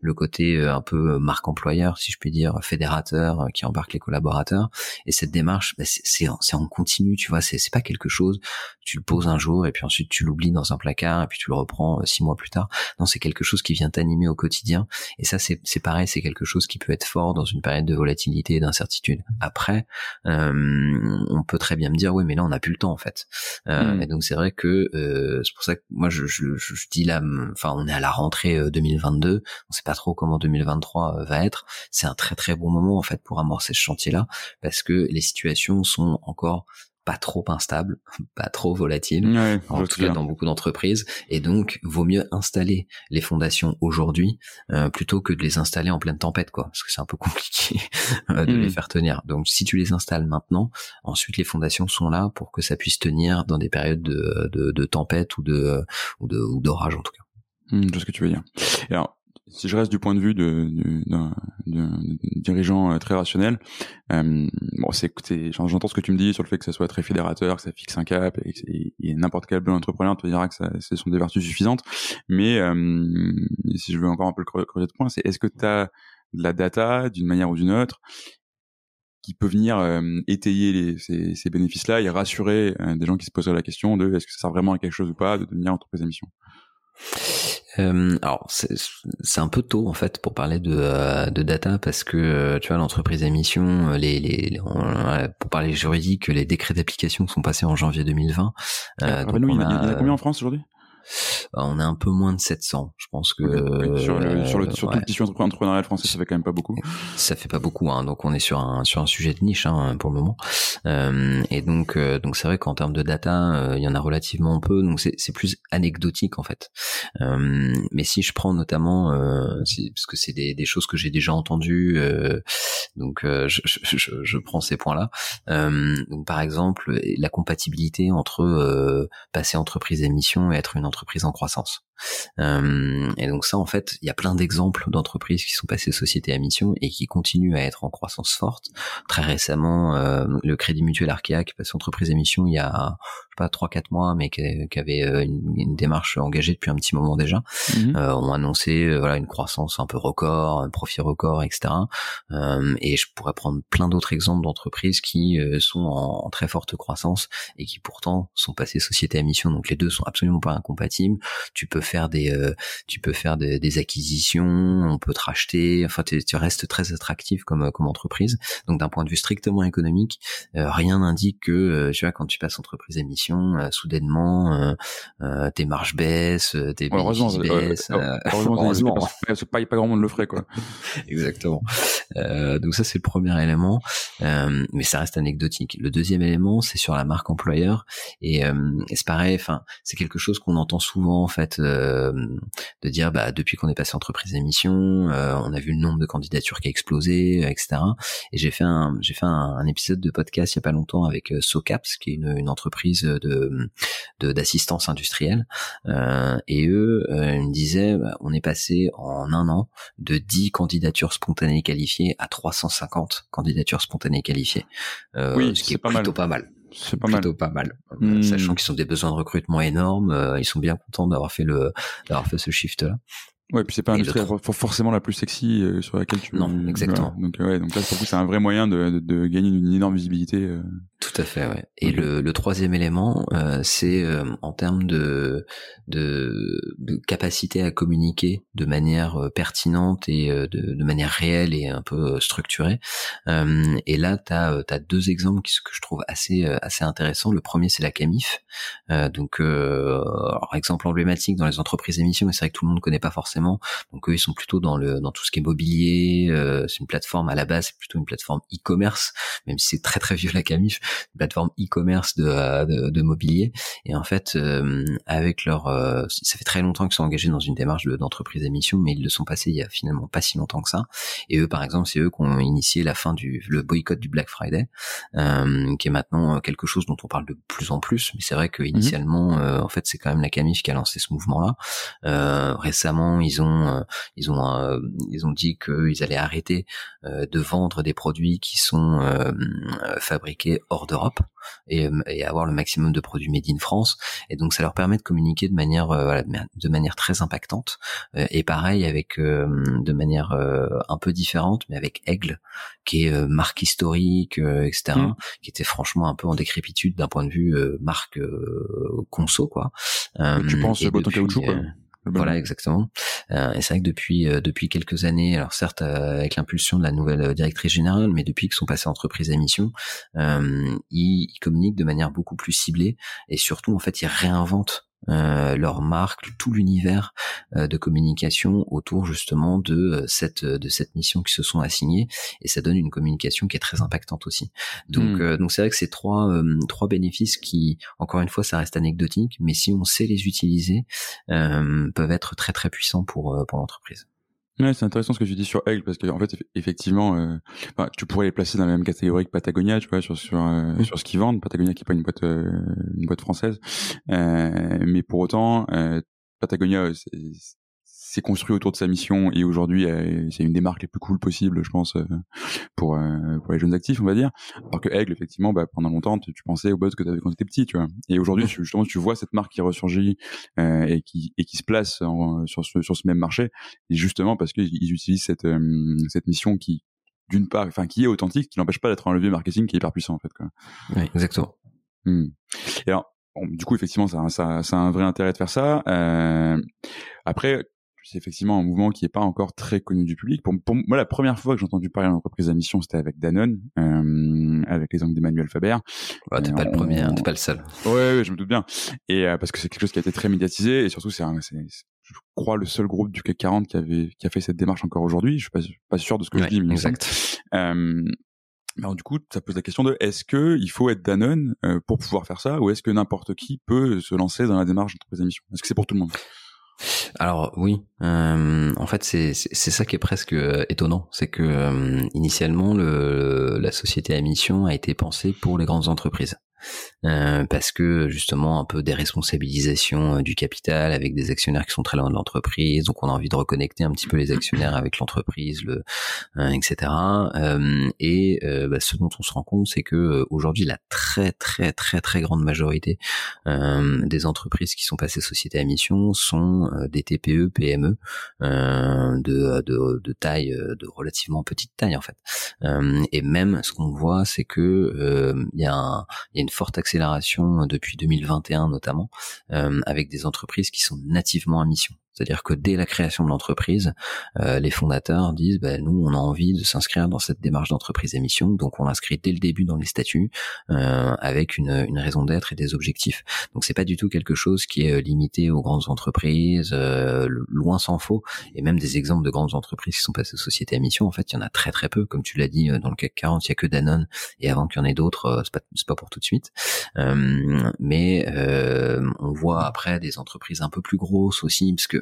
Le côté euh, un peu marque employeur si je puis dire, fédérateur euh, qui embarque les collaborateurs et cette démarche bah, c'est en, en continu, tu vois, c'est pas quelque chose tu le poses un jour et puis ensuite tu l'oublies dans un placard et puis tu le reprends six mois plus tard. Non, c'est quelque chose qui vient t'animer au quotidien. Et ça, c'est pareil, c'est quelque chose qui peut être fort dans une période de volatilité et d'incertitude. Après, on peut très bien me dire, oui, mais là, on n'a plus le temps en fait. Mmh. Et donc c'est vrai que c'est pour ça que moi je, je, je dis là, enfin, on est à la rentrée 2022, on sait pas trop comment 2023 va être. C'est un très très bon moment en fait pour amorcer ce chantier-là parce que les situations sont encore pas trop instables, pas trop volatiles, en tout cas dans beaucoup d'entreprises, et donc vaut mieux installer les fondations aujourd'hui euh, plutôt que de les installer en pleine tempête, quoi, parce que c'est un peu compliqué euh, de les hmm. faire tenir. Donc si tu les installes maintenant, ensuite les fondations sont là pour que ça puisse tenir dans des périodes de, de, de tempête ou de ou de ou d'orage en tout cas. Je ce que tu veux dire. alors, si je reste du point de vue d'un dirigeant euh, très rationnel, euh, bon, j'entends ce que tu me dis sur le fait que ça soit très fédérateur, que ça fixe un cap, et, et n'importe quel bon entrepreneur te dira que ça, ce sont des vertus suffisantes. Mais euh, si je veux encore un peu le creuser de point, c'est est-ce que tu as de la data d'une manière ou d'une autre qui peut venir euh, étayer ces, ces bénéfices-là et rassurer des gens qui se poseraient la question de est-ce que ça sert vraiment à quelque chose ou pas de devenir entreprise à euh, alors c'est un peu tôt en fait pour parler de, euh, de data parce que euh, tu vois l'entreprise émission, les, les pour parler juridique, les décrets d'application sont passés en janvier 2020. Euh, donc il, y a, a combien en France aujourd'hui? On est un peu moins de 700. Je pense que sur, le, sur, le, sur tout le tissu entrepreneurial français, ça fait quand même pas beaucoup. Ça fait pas beaucoup, hein. donc on est sur un sur un sujet de niche hein, pour le moment. Euh, et donc euh, donc c'est vrai qu'en termes de data, euh, il y en a relativement peu, donc c'est c'est plus anecdotique en fait. Euh, mais si je prends notamment, euh, parce que c'est des, des choses que j'ai déjà entendues, donc je, je, je, je, prends ces points-là. donc par exemple, la compatibilité entre passer entreprise émission et être une entreprise en croissance. Euh, et donc ça, en fait, il y a plein d'exemples d'entreprises qui sont passées société à mission et qui continuent à être en croissance forte. Très récemment, euh, le Crédit Mutuel Arkea qui passe entreprise à mission il y a pas trois quatre mois, mais qui, avait euh, une, démarche engagée depuis un petit moment déjà, mhm. ont annoncé voilà une croissance un peu record, un profit record, etc. et je pourrais prendre plein d'autres exemples d'entreprises qui sont en, en, très forte croissance et qui pourtant sont passées société à mission. Donc les deux sont absolument pas incompatibles. Tu peux faire des, euh, tu peux faire des, des, acquisitions, on peut te racheter. Enfin, tu restes très attractif comme comme entreprise. Donc d'un point de vue strictement économique, euh, rien n'indique que euh, tu vois quand tu passes entreprise émission, soudainement tes marges baissent, tes bénéfices baissent. heureusement, Pas, pas, pas grand monde le ferait quoi. Exactement. donc ça c'est le premier élément, mais ça reste anecdotique. Le deuxième élément c'est sur la marque employeur et, et c'est pareil. Enfin, c'est quelque chose qu'on entend souvent en fait euh, de dire bah depuis qu'on est passé entreprise émission, euh, on a vu le nombre de candidatures qui a explosé, etc. Et j'ai fait un j'ai fait un, épisode de podcast il y a pas longtemps avec euh, Socaps qui est une, une entreprise de d'assistance industrielle et eux ils me disaient bah, on est passé en un an de 10 candidatures spontanées qualifiées à 350 candidatures spontanées qualifiées, oui, ce qui est, pas plutôt pas mal. C'est pas plutôt mal. pas mal. Hmm. Sachant qu'ils ont des besoins de recrutement énormes, euh, ils sont bien contents d'avoir fait le d'avoir fait ce shift là. Ouais, puis c'est pas l'industrie forcément la plus sexy euh, sur laquelle tu. Non, exactement. Donc ouais, donc là pour c'est un vrai moyen de, de, de gagner une énorme visibilité. Euh. Tout à fait, ouais. Et le, le, troisième élément, euh, c'est euh, en termes de, de, de capacité à communiquer de manière euh, pertinente et de, de, manière réelle et un peu structurée. et là, tu as, as, deux exemples qui, que je trouve assez, assez intéressants. Le premier, c'est la Camif. donc, alors, exemple emblématique dans les entreprises émissions, mais c'est vrai que tout le monde ne connaît pas forcément. Donc, eux, ils sont plutôt dans, le, dans tout ce qui est mobilier. c'est une plateforme à la base, c'est plutôt une plateforme e-commerce, même si c'est très très vieux la Camif plateforme e-commerce de, de, de, mobilier. Et en fait, euh, avec leur, euh, ça fait très longtemps qu'ils sont engagés dans une démarche d'entreprise d'émission, mais ils le sont passés il y a finalement pas si longtemps que ça. Et eux, par exemple, c'est eux qui ont initié la fin du le boycott du Black Friday, euh, qui est maintenant quelque chose dont on parle de plus en plus. Mais c'est vrai que mhm. initialement, en fait, c'est quand même la Camif qui a lancé ce mouvement-là. récemment, ils ont ils ont ils ont dit qu'ils allaient arrêter de vendre des produits qui sont fabriqués hors de d'Europe et, et, avoir le maximum de produits made in France. Et donc ça leur permet de communiquer de manière voilà, de manière très impactante. et pareil avec de manière un peu différente, mais avec Aigle, qui est marque historique, etc., mmh. qui était franchement un peu en décrépitude d'un point de vue marque conso quoi. tu penses botton caoutchouc quoi? Voilà, exactement. Euh, et c'est vrai que depuis euh, depuis quelques années, alors certes euh, avec l'impulsion de la nouvelle directrice générale, mais depuis qu'ils sont passés entreprise à mission, ils, ils, communiquent de manière beaucoup plus ciblée et surtout en fait ils réinventent euh, leur marque, tout l'univers euh, de communication autour justement de euh, cette de cette mission qui se sont assignés et ça donne une communication qui est très impactante aussi. Donc hmm. donc c'est vrai que c'est trois trois bénéfices qui encore une fois ça reste anecdotique, mais si on sait les utiliser peuvent être très très puissants pour pour l'entreprise. Ouais, c'est intéressant ce que tu dis sur Aigle parce qu'en en fait effectivement euh, bah, tu pourrais les placer dans la même catégorie que Patagonia tu vois sur sur euh, sur ce qu'ils vendent. Patagonia qui est pas une boîte euh, une boîte française. Mais pour autant Patagonia s'est construit autour de sa mission et aujourd'hui c'est une des marques les plus cool possibles je pense euh, pour euh, pour les jeunes actifs on va dire alors que Aigle effectivement bah, pendant longtemps tu, pensais au buzz que tu avais quand tu étais petit tu vois et aujourd'hui justement tu vois cette marque qui ressurgit euh, et qui et qui se place sur ce sur ce même marché et justement parce qu'ils utilisent cette cette mission qui d'une part enfin qui est authentique qui n'empêche pas d'être un levier marketing qui est hyper puissant en fait quoi. Oui, exactement. Hmm. Et alors Bon, du coup, effectivement, ça, ça, ça, a un vrai intérêt de faire ça. Euh, après, c'est effectivement un mouvement qui est pas encore très connu du public. Pour, moi, la première fois que j'ai entendu parler d'entreprise à mission, c'était avec Danone, euh, avec les angles d'Emmanuel Faber. Ouais, t'es pas le premier, hein, t'es pas le seul. Ouais, ouais, je me doute bien. Et euh, parce que c'est quelque chose qui a été très médiatisé et surtout c'est, je crois le seul groupe du CAC 40 qui avait qui a fait cette démarche encore aujourd'hui. Je suis pas, pas sûr de ce que je dis, mais exact. Euh, alors du coup, ça pose la question de est-ce que il faut être Danone euh, pour pouvoir faire ça, ou est-ce que n'importe qui peut se lancer dans la démarche d'entreprise à mission? Est-ce que c'est pour tout le monde? Alors oui, euh, en fait c'est ça qui est presque euh, étonnant, c'est que euh, initialement le, la société à mission a été pensée pour les grandes entreprises. Euh, parce que justement un peu des responsabilisations euh, du capital avec des actionnaires qui sont très loin de l'entreprise, donc on a envie de reconnecter un petit peu les actionnaires avec l'entreprise, le euh, etc. et bah, ce dont on se rend compte, c'est que aujourd'hui la très très très très grande majorité des entreprises qui sont passées société à mission sont des TPE, PME de, de, de taille, de relativement petite taille en fait. et même ce qu'on voit, c'est que il y a, un, y a une forte accélération depuis 2021 notamment, euh, avec des entreprises qui sont nativement à mission. C'est-à-dire que dès la création de l'entreprise, euh, les fondateurs disent ben, nous on a envie de s'inscrire dans cette démarche d'entreprise émission, donc on l'inscrit dès le début dans les statuts euh, avec une, une raison d'être et des objectifs. Donc c'est pas du tout quelque chose qui est euh, limité aux grandes entreprises, euh, loin s'en faut. Et même des exemples de grandes entreprises qui sont passées aux sociétés à mission, en fait il y en a très très peu, comme tu l'as dit euh, dans le CAC 40, il y a que Danone et avant qu'il y en ait d'autres, c'est pas pas pour tout de suite. mais on voit après des entreprises un peu plus grosses aussi, parce que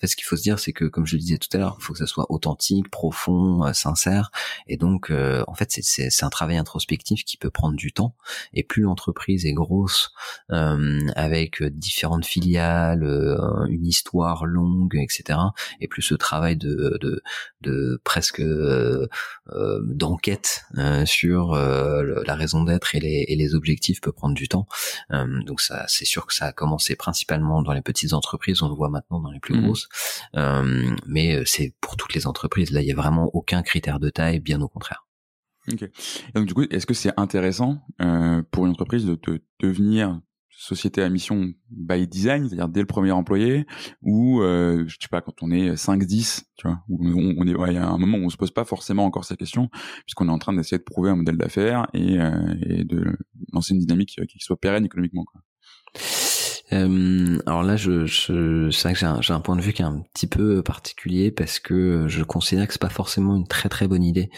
fait, ce qu'il faut se dire, c'est que, comme je le disais tout à l'heure, il faut que ça soit authentique, profond, euh, sincère. Et donc, euh, en fait, c'est un travail introspectif qui peut prendre du temps. Et plus l'entreprise est grosse, euh, avec différentes filiales, une histoire longue, etc., et plus ce travail de, de, de presque d'enquête sur la raison d'être et les, et les objectifs peut prendre du temps. donc, ça, c'est sûr que ça a commencé principalement dans les petites entreprises. On le voit maintenant dans les plus mmh. grosses. Euh, mais euh, c'est pour toutes les entreprises. Là, il y a vraiment aucun critère de taille, bien au contraire. Ok. donc du coup, est-ce que c'est intéressant euh, pour une entreprise de, devenir société à mission by design, c'est-à-dire dès le premier employé, ou euh, je sais pas quand on est 5-10, tu vois, il y a un moment où on se pose pas forcément encore ces questions, puisqu'on est en train d'essayer de prouver un modèle d'affaires et, de lancer une dynamique qui soit pérenne économiquement. Euh, alors là, je, je c'est vrai que j'ai un, point de vue qui est un petit peu particulier parce que je considère que c'est pas forcément une très très bonne idée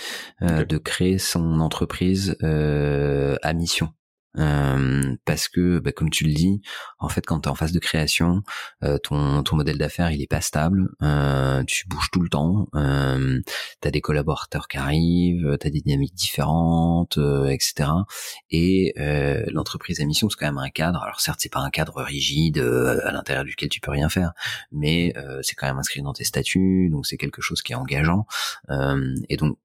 euh, de créer son entreprise euh, à mission. Euh, parce que, bah, comme tu le dis, en fait, quand tu es en phase de création, euh, ton, ton modèle d'affaires il est pas stable, euh, tu bouges tout le temps, euh, tu as des collaborateurs qui arrivent, tu as des dynamiques différentes, etc. Et l'entreprise à mission c'est quand même un cadre. Alors certes, c'est pas un cadre rigide à l'intérieur duquel tu peux rien faire, mais c'est quand même inscrit dans tes statuts, donc c'est quelque chose qui est engageant. et donc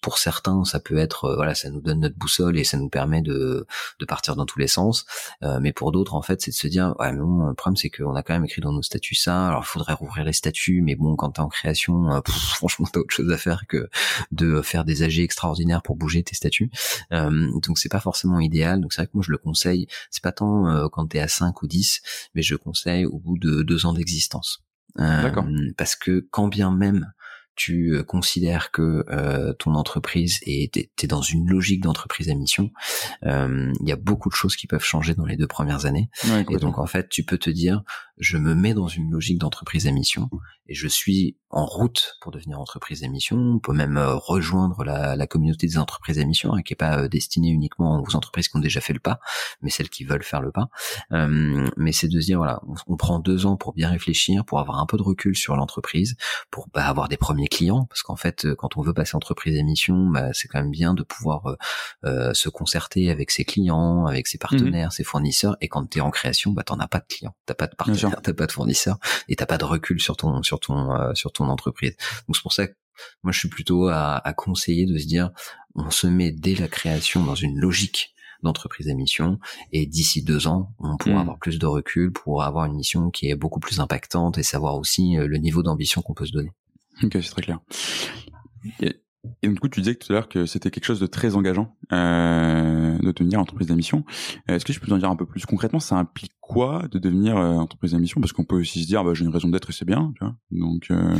pour certains, ça peut être, euh, voilà, ça nous donne notre boussole et ça nous permet de, de partir dans tous les sens. Euh, mais pour d'autres, en fait, c'est de se dire, ouais, mais bon, le problème, c'est qu'on a quand même écrit dans nos statuts ça. Alors, il faudrait rouvrir les statuts, mais bon, quand t'es en création, euh, franchement, t'as autre chose à faire que de faire des AG extraordinaires pour bouger tes statuts. Euh, donc, c'est pas forcément idéal. Donc, c'est vrai que moi, je le conseille. C'est pas tant euh, quand t'es à 5 ou 10, mais je conseille au bout de deux ans d'existence. D'accord. Parce que quand bien même tu euh, considères que euh, ton entreprise est t'es dans une logique d'entreprise à mission, euh, il y a beaucoup de choses qui peuvent changer dans les deux premières années. et donc en fait, tu peux te dire, je me mets dans une logique d'entreprise à mission et je suis en route pour devenir entreprise à mission. On peut même rejoindre la, la, communauté des entreprises à mission, hein, qui est pas destinée uniquement aux entreprises qui ont déjà fait le pas, mais celles qui veulent faire le pas. mais c'est de se dire voilà, on, prend deux ans pour bien réfléchir, pour avoir un peu de recul sur l'entreprise, pour bah, avoir des premiers clients, parce qu'en fait, euh, quand on veut passer entreprise émission, bah, c'est quand même bien de pouvoir euh, euh, se concerter avec ses clients, avec ses partenaires, mmh ses fournisseurs. Et quand tu es en création, bah t'en as pas de clients, t'as pas de partenaires, t'as pas de fournisseurs, et t'as pas de recul sur ton sur ton sur ton entreprise. Donc c'est pour ça que moi je suis plutôt à, à conseiller de se dire, on se met dès la création dans une logique d'entreprise à mission. Et d'ici deux ans, on pourra hmm. avoir plus de recul pour avoir une mission qui est beaucoup plus impactante et savoir aussi le niveau d'ambition qu'on peut se donner. Ok, c'est très clair. Et, du coup, tu disais tout à l'heure que c'était quelque chose de très engageant euh, de devenir entreprise d'émission. Est-ce que je peux en dire un peu plus concrètement? Ça implique quoi de devenir euh, entreprise d'émission? Parce qu'on peut aussi se dire, bah, j'ai une raison d'être et c'est bien. Tu vois Donc, euh...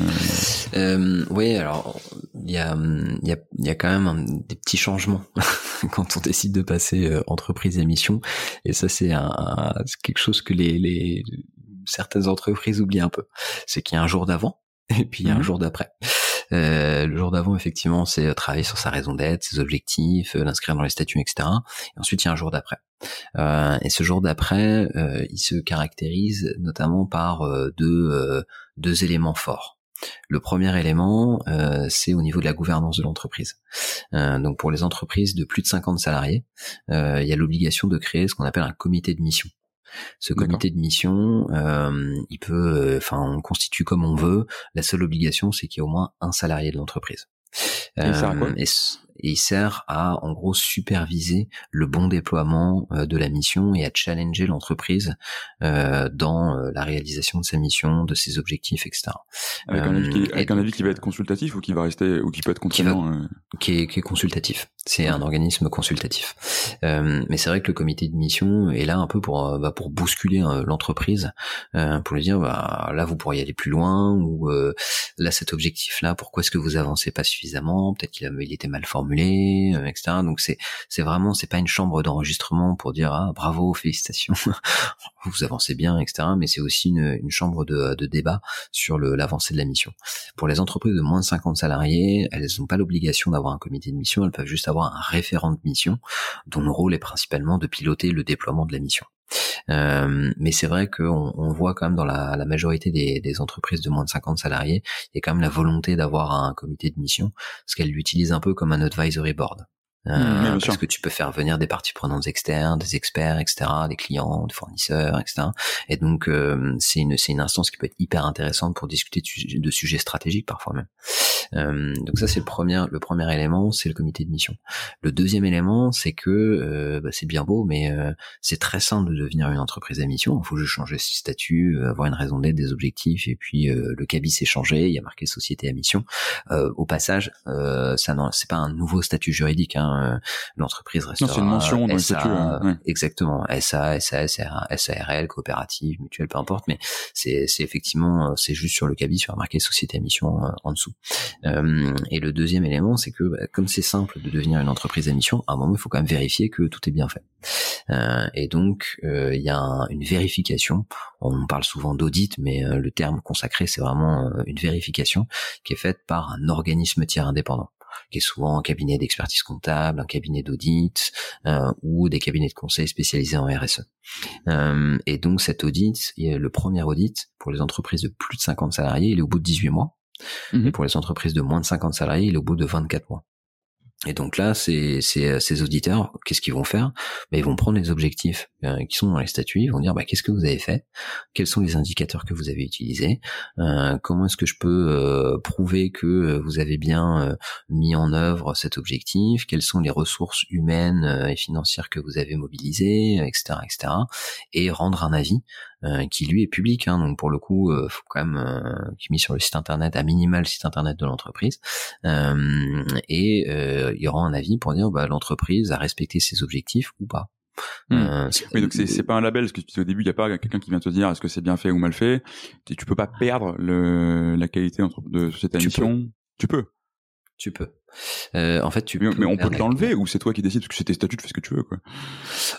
Euh, oui, alors il y a, y, a, y a quand même des petits changements quand on décide de passer euh, entreprise d'émission. Et ça, c'est un, quelque chose que les, les certaines entreprises oublient un peu. C'est qu'il y a un jour d'avant et puis un mhm. jour d'après. Euh, le jour d'avant, effectivement, c'est euh, travailler sur sa raison d'être, ses objectifs, euh, l'inscrire dans les statuts, etc. Et ensuite, il y a un jour d'après. Et ce jour d'après, il se caractérise notamment par deux, deux éléments forts. Le premier élément, c'est au niveau de la gouvernance de l'entreprise. donc pour les entreprises de plus de 50 salariés, il y a l'obligation de créer ce qu'on appelle un comité de mission. Ce comité de mission, euh, il peut, euh, enfin, on le constitue comme on veut. La seule obligation, c'est qu'il y ait au moins un salarié de l'entreprise. Euh, et il sert à en gros superviser le bon déploiement euh, de la mission et à challenger l'entreprise euh, dans euh, la réalisation de sa mission, de ses objectifs, etc. Avec, un, avis qui, avec un avis qui va être consultatif ou qui va rester ou qui peut être contraignant qui, est, qui est consultatif. C'est un organisme consultatif. mais c'est vrai que le comité de mission est là un peu pour bah, pour bousculer l'entreprise, pour lui dire bah, là vous pourriez aller plus loin ou là cet objectif là pourquoi est-ce que vous avancez pas suffisamment? Peut-être qu'il il était mal formé euh, etc. Donc c'est c'est vraiment c'est pas une chambre d'enregistrement pour dire ah bravo félicitations vous avancez bien, etc. Mais c'est aussi une, une chambre de, de débat sur l'avancée de la mission. Pour les entreprises de moins de 50 salariés, elles n'ont pas l'obligation d'avoir un comité de mission, elles peuvent juste avoir un référent de mission dont le rôle est principalement de piloter le déploiement de la mission. Euh, mais c'est vrai qu'on on voit quand même dans la, la majorité des, des, entreprises de moins de 50 salariés, il y a quand même la volonté d'avoir un comité de mission, parce qu'elles l'utilisent un peu comme un advisory board. Euh, mmh, parce que tu peux faire venir des parties prenantes externes, des experts, etc., des clients, des fournisseurs, etc. Et donc euh, c'est une c'est une instance qui peut être hyper intéressante pour discuter de, de sujets stratégiques parfois même. Euh, donc ça c'est le premier le premier élément, c'est le comité de mission. Le deuxième élément, c'est que euh, bah, c'est bien beau, mais euh, c'est très simple de devenir une entreprise à mission. Il faut juste changer ses statuts, avoir une raison d'être, des objectifs, et puis le cabis s'est changé, il y a marqué société à mission. au passage, ça non, c'est pas un nouveau statut juridique. Hein, L'entreprise restera. Non, c'est une mention dans le statut. Exactement. SA, SA, SARL, coopérative, mutuelle, peu importe, mais c'est effectivement c'est juste sur le cabis, sur marqué société à mission en dessous. Euh, et le deuxième élément, c'est que bah, comme c'est simple de devenir une entreprise à mission, à un moment il faut quand même vérifier que tout est bien fait. Euh, et donc euh, il y a une vérification. On parle souvent d'audit, mais le terme consacré c'est vraiment une vérification qui est faite par un organisme tiers indépendant qui est souvent un cabinet d'expertise comptable, un cabinet d'audit ou des cabinets de conseil spécialisés en RSE. et donc cet audit, le premier audit pour les entreprises de plus de 50 salariés, il est au bout de 18 mois. Et mhm. pour les entreprises de moins de 50 salariés, il est au bout de 24 mois. Et donc là, ces, ces, ces auditeurs, qu'est-ce qu'ils vont faire? Ben, Ils vont prendre les objectifs euh, qui sont dans les statuts, ils vont dire bah, qu'est-ce que vous avez fait? Quels sont les indicateurs que vous avez utilisés? Euh, Comment est-ce que je peux euh, prouver que vous avez bien mis en œuvre cet objectif? Quelles sont les ressources humaines et financières que vous avez mobilisées, etc., etc. Et rendre un avis qui lui est public. Hein, donc pour le coup, euh, faut quand même euh, qui est mis sur le site internet, à minimal le site internet de l'entreprise, et il y aura un avis pour dire bah, l'entreprise a respecté ses objectifs ou pas. Hmm. oui, donc c'est pas un label, parce que au début, il n'y a pas quelqu'un qui vient te dire est-ce que c'est bien fait ou mal fait. Tu, tu peux pas perdre le, la qualité de cette émission. Tu peux. Tu peux. Euh, en fait, tu mais, on peut te l'enlever ou c'est toi qui décides parce que c'est tes statuts, tu fais ce que tu veux, quoi.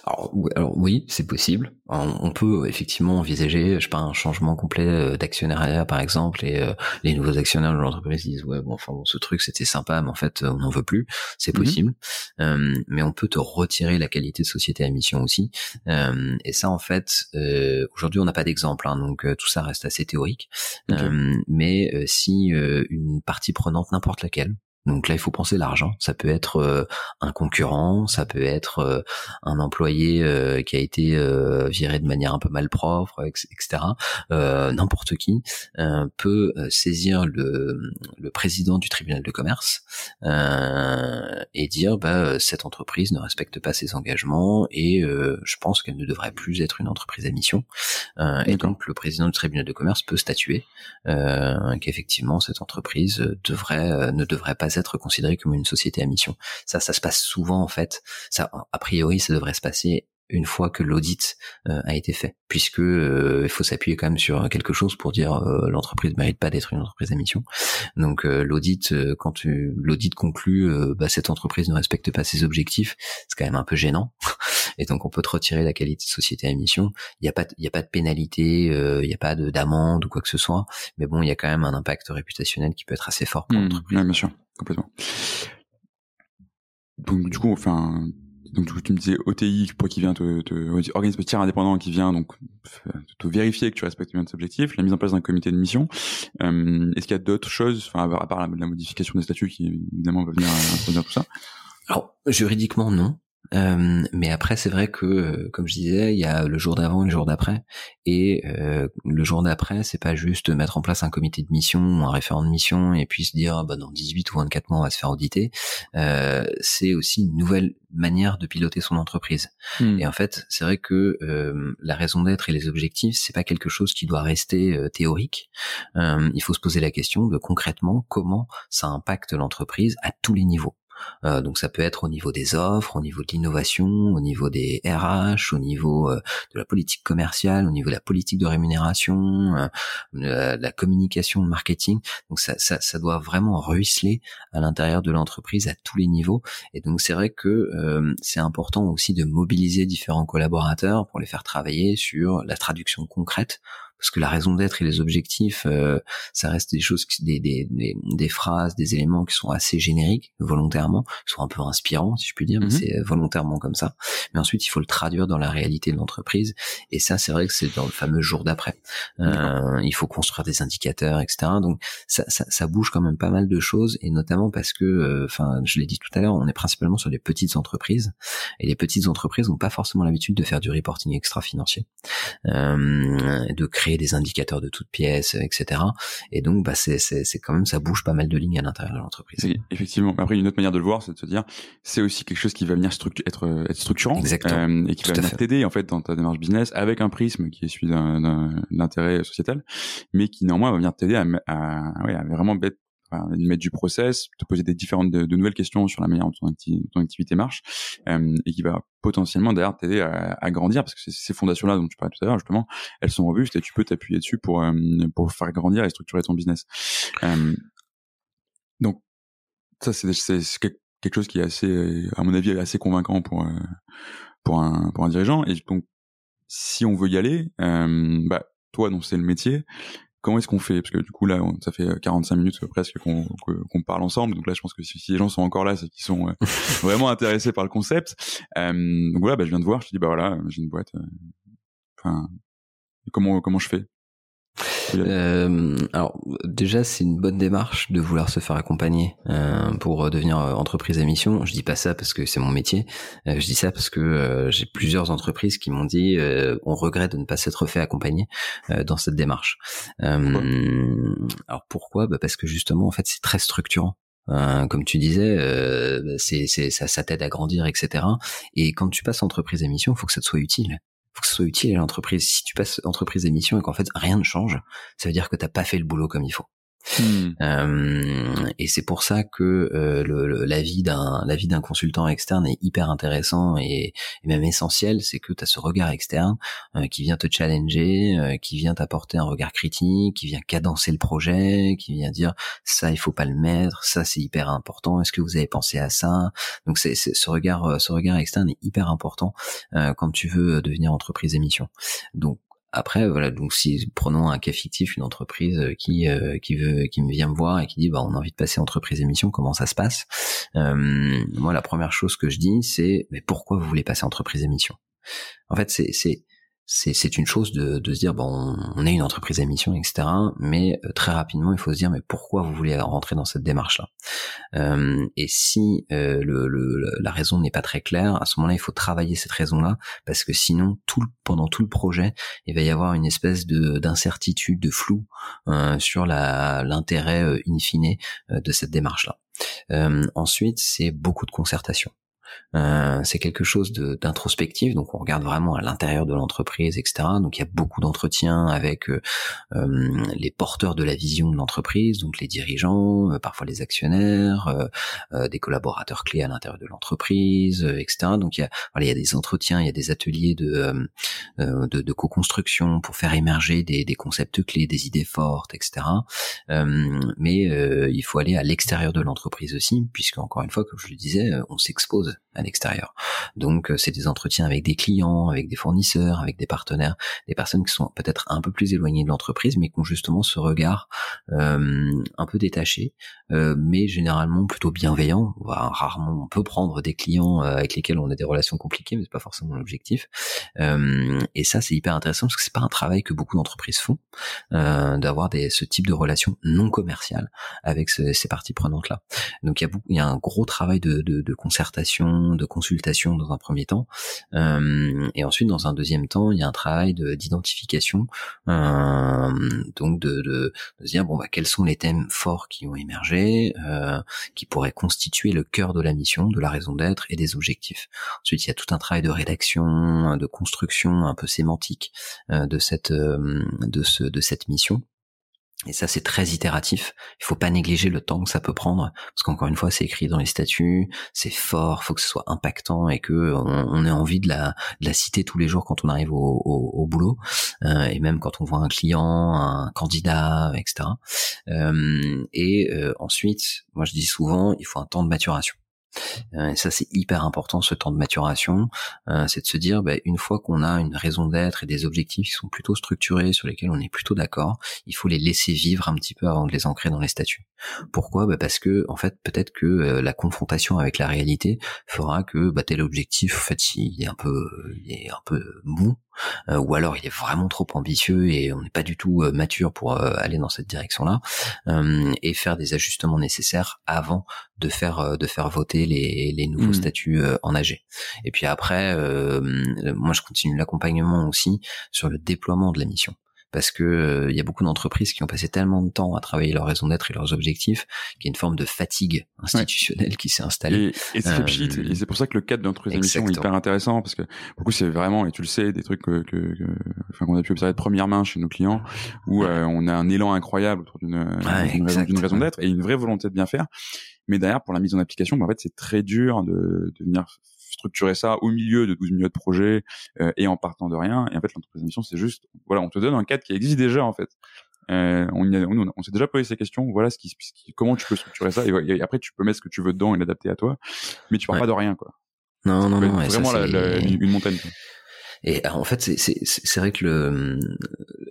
Alors, oui, c'est possible. On, peut effectivement envisager, je sais pas, un changement complet euh, d'actionnariat, par exemple, et euh, les nouveaux actionnaires de l'entreprise disent ouais, bon, enfin bon, ce truc c'était sympa, mais en fait, on n'en veut plus. C'est mhm. possible. mais on peut te retirer la qualité de société à mission aussi. et ça, en fait, aujourd'hui, on n'a pas d'exemple, hein, donc tout ça reste assez théorique. mais si une partie prenante, n'importe laquelle, donc là, il faut penser l'argent. Ça peut être euh, un concurrent, ça peut être euh, un employé euh, qui a été viré de manière un peu malpropre, etc. N'importe qui peut saisir le, le, président du tribunal de commerce et dire bah, cette entreprise ne respecte pas ses engagements et je pense qu'elle ne devrait plus être une entreprise à mission. et donc le président du tribunal de commerce peut statuer qu'effectivement cette entreprise devrait ne devrait pas être considéré comme une société à mission. Ça, ça se passe souvent en fait. Ça, a priori, ça devrait se passer une fois que l'audit euh, a été fait, puisque euh, il faut s'appuyer quand même sur quelque chose pour dire euh, l'entreprise mérite pas d'être une entreprise à mission. Donc l'audit, quand l'audit conclut, bah, cette entreprise ne respecte pas ses objectifs, c'est quand même un peu gênant. Et donc on peut te retirer la qualité de société à mission. Il n'y a pas, il y a pas de pénalité, il n'y a pas d'amende ou quoi que ce soit, mais bon, il y a quand même un impact réputationnel qui peut être assez fort pour mmh, l'entreprise. bien sûr, complètement. Donc du coup, enfin, donc tu me disais OTI pour qui vient te, te organisme tiers indépendant qui vient donc te vérifier que tu respectes bien tes objectifs, la mise en place d'un comité de mission. Euh, Est-ce qu'il y a d'autres choses, enfin à part la, modification des statuts qui évidemment va venir introduire tout ça? Alors juridiquement non. Euh, mais après, c'est vrai que, euh, comme je disais, il y a le jour d'avant et le jour d'après. Et euh, le jour d'après, c'est pas juste mettre en place un comité de mission ou un référent de mission et puis se dire, ah bah, dans 18 ou 24 mois, on va se faire auditer. Euh, c'est aussi une nouvelle manière de piloter son entreprise. Hmm. Et en fait, c'est vrai que euh, la raison d'être et les objectifs, c'est pas quelque chose qui doit rester théorique. il faut se poser la question de concrètement comment ça impacte l'entreprise à tous les niveaux. Euh, donc ça peut être au niveau des offres, au niveau de l'innovation, au niveau des RH, au niveau euh, de la politique commerciale, au niveau de la politique de rémunération, euh, de la communication, le marketing. Donc ça, ça, ça doit vraiment ruisseler à l'intérieur de l'entreprise à tous les niveaux. Et donc c'est vrai que c'est important aussi de mobiliser différents collaborateurs pour les faire travailler sur la traduction concrète parce que la raison d'être et les objectifs, euh, ça reste des choses, des, des, des, phrases, des éléments qui sont assez génériques, volontairement, qui sont un peu inspirants, si je puis dire, mais mhm. c'est volontairement comme ça. Mais ensuite, il faut le traduire dans la réalité de l'entreprise, et ça, c'est vrai que c'est dans le fameux jour d'après. Euh, il faut construire des indicateurs, etc. Donc, ça, ça, ça, bouge quand même pas mal de choses, et notamment parce que, euh, enfin, je l'ai dit tout à l'heure, on est principalement sur des petites entreprises, et les petites entreprises n'ont pas forcément l'habitude de faire du reporting extra-financier, euh, de créer des indicateurs de toutes pièces, etc. Et donc, bah, c'est, c'est, c'est quand même, ça bouge pas mal de lignes à l'intérieur de l'entreprise. Effectivement. Après, une autre manière de le voir, c'est de se dire, c'est aussi quelque chose qui va venir être, être structurant. Euh, et qui va venir t'aider, en fait, dans ta démarche business avec un prisme qui est celui d'un, d'intérêt sociétal, mais qui néanmoins va venir t'aider à, à, ouais, à vraiment mettre mettre du process, te poser des différentes de, nouvelles questions sur la manière dont ton, activité marche, euh, et qui va potentiellement d'ailleurs t'aider à, à, grandir parce que ces fondations-là dont tu parlais tout à l'heure justement, elles sont robustes et tu peux t'appuyer dessus pour euh, pour faire grandir et structurer ton business. Euh, donc ça c'est quelque chose qui est assez, à mon avis, assez convaincant pour pour un pour un dirigeant. Et donc si on veut y aller, bah toi dont c'est le métier, comment est-ce qu'on fait? Parce que du coup là, ça fait 45 euh, minutes euh, presque qu'on parle ensemble. Donc là, je pense que si, les gens sont encore là, c'est qu'ils sont euh, vraiment intéressés par le concept. donc voilà, bah, je viens de voir. Je dis bah voilà, j'ai une boîte. Enfin, comment comment je fais? Euh, alors déjà c'est une bonne démarche de vouloir se faire accompagner euh, pour devenir entreprise à mission. Je dis pas ça parce que c'est mon métier. je dis ça parce que j'ai plusieurs entreprises qui m'ont dit on regrette de ne pas s'être fait accompagner dans cette démarche. alors pourquoi? Bah Parce que justement en fait c'est très structurant. Euh, comme tu disais, euh, c'est, c'est, ça, ça t'aide à grandir, etc. Et quand tu passes entreprise émission, il faut que ça te soit utile. Faut que ça soit utile à l'entreprise. Si tu passes entreprise émission et qu'en fait rien ne change, ça veut dire que t'as pas fait le boulot comme il faut. Hmm. Euh, et c'est pour ça que euh, le, la vie d'un d'un consultant externe est hyper intéressant et, même essentiel. C'est que tu as ce regard externe euh, qui vient te challenger, euh, qui vient t'apporter un regard critique, qui vient cadencer le projet, qui vient dire ça il faut pas le mettre, ça c'est hyper important. Est-ce que vous avez pensé à ça? Donc c'est ce regard ce regard externe est hyper important quand tu veux devenir entreprise émission. Donc après, voilà, donc si prenons un cas fictif, une entreprise euh, qui euh, qui veut, qui me vient me voir et qui dit, bah, on a envie de passer entreprise émission, comment ça se passe? Euh, Moi, la première chose que je dis, c'est, mais pourquoi vous voulez passer entreprise émission? En fait, c'est c'est c'est une chose de, se dire bon on est une entreprise à mission etc mais euh, très rapidement il faut se dire mais pourquoi vous voulez rentrer dans cette démarche là euh, et si euh, la raison n'est pas très claire à ce moment là il faut travailler cette raison là parce que sinon tout pendant tout le projet il va y avoir une espèce de d'incertitude de flou sur l'intérêt in fine de cette démarche là ensuite c'est beaucoup de concertation euh, c'est quelque chose d'introspectif, donc on regarde vraiment à l'intérieur de l'entreprise, etc. Donc il y a beaucoup d'entretiens avec euh, euh, les porteurs de la vision de l'entreprise, donc les dirigeants, parfois les actionnaires, des collaborateurs clés à l'intérieur de l'entreprise, etc. Donc il y a des entretiens, il y a des ateliers de co-construction pour faire émerger des, des, concepts clés, des idées fortes, etc. mais il faut aller à l'extérieur de l'entreprise aussi, puisque encore une fois, comme je le disais, on s'expose à l'extérieur. Donc euh, c'est des entretiens avec des clients, avec des fournisseurs, avec des partenaires, des personnes qui sont peut-être un peu plus éloignées de l'entreprise, mais qui ont justement ce regard euh, un peu détaché, euh, mais généralement plutôt bienveillant. On va, rarement, on peut prendre des clients avec lesquels on a des relations compliquées, mais c'est pas forcément l'objectif. et ça c'est hyper intéressant parce que c'est pas un travail que beaucoup d'entreprises font, d'avoir des, ce type de relation non commerciale avec ces parties prenantes là. Donc il y a, y a un gros travail de, de, de concertation de consultation dans un premier temps, euh, et ensuite dans un deuxième temps, il y a un travail d'identification, euh, donc de, de, de, se dire bon bah quels sont les thèmes forts qui ont émergé, euh, qui pourraient constituer le cœur de la mission, de la raison d'être et des objectifs. Ensuite, il y a tout un travail de rédaction, de construction un peu sémantique de cette de ce de cette mission et ça, c'est très itératif. Il faut pas négliger le temps que ça peut prendre, parce qu'encore une fois, c'est écrit dans les statuts, c'est fort, faut que ce soit impactant et que on, ait envie de la, de citer tous les jours quand on arrive au, boulot, euh, et même quand on voit un client, un candidat, etc. Euh, et euh, ensuite, moi je dis souvent, il faut un temps de maturation. Euh, et ça, c'est hyper important, ce temps de maturation. Euh, c'est de se dire, bah, une fois qu'on a une raison d'être et des objectifs qui sont plutôt structurés, sur lesquels on est plutôt d'accord, il faut les laisser vivre un petit peu avant de les ancrer dans les statuts. Pourquoi? Bah Parce que, en fait, peut-être que euh, la confrontation avec la réalité fera que bah, tel objectif, en fait, il est un peu, il est un peu mou, euh, ou alors il est vraiment trop ambitieux et on n'est pas du tout euh, mature pour euh, aller dans cette direction-là, et faire des ajustements nécessaires avant de faire de faire voter les, les nouveaux mmh. statuts en AG. Et puis après, moi je continue l'accompagnement aussi sur le déploiement de la mission parce que euh, il y a beaucoup d'entreprises qui ont passé tellement de temps à travailler leur raison d'être et leurs objectifs qu'il y a une forme de fatigue institutionnelle qui s'est installée. Et, c'est euh, et c'est pour ça que le cadre de notre émission est hyper intéressant parce que beaucoup c'est vraiment et tu le sais des trucs que, que, enfin, qu'on a pu observer de première main chez nos clients où euh, on a un élan incroyable autour d'une ouais, raison d'être et une vraie volonté de bien faire. Mais derrière, pour la mise en application, bah, en fait, c'est très dur de, de venir structurer ça au milieu de 12 milieux de projet euh, et en partant de rien. Et en fait, l'entreprise mission, c'est juste, voilà, on te donne un cadre qui existe déjà en fait. Euh, on, on, on s'est déjà posé ces questions. Voilà ce qui, comment tu peux structurer ça. Et, après, tu peux mettre ce que tu veux dedans et l'adapter à toi. Mais tu pars pas de rien, quoi. Non, non, non. Vraiment une montagne. Et en fait, c'est vrai que le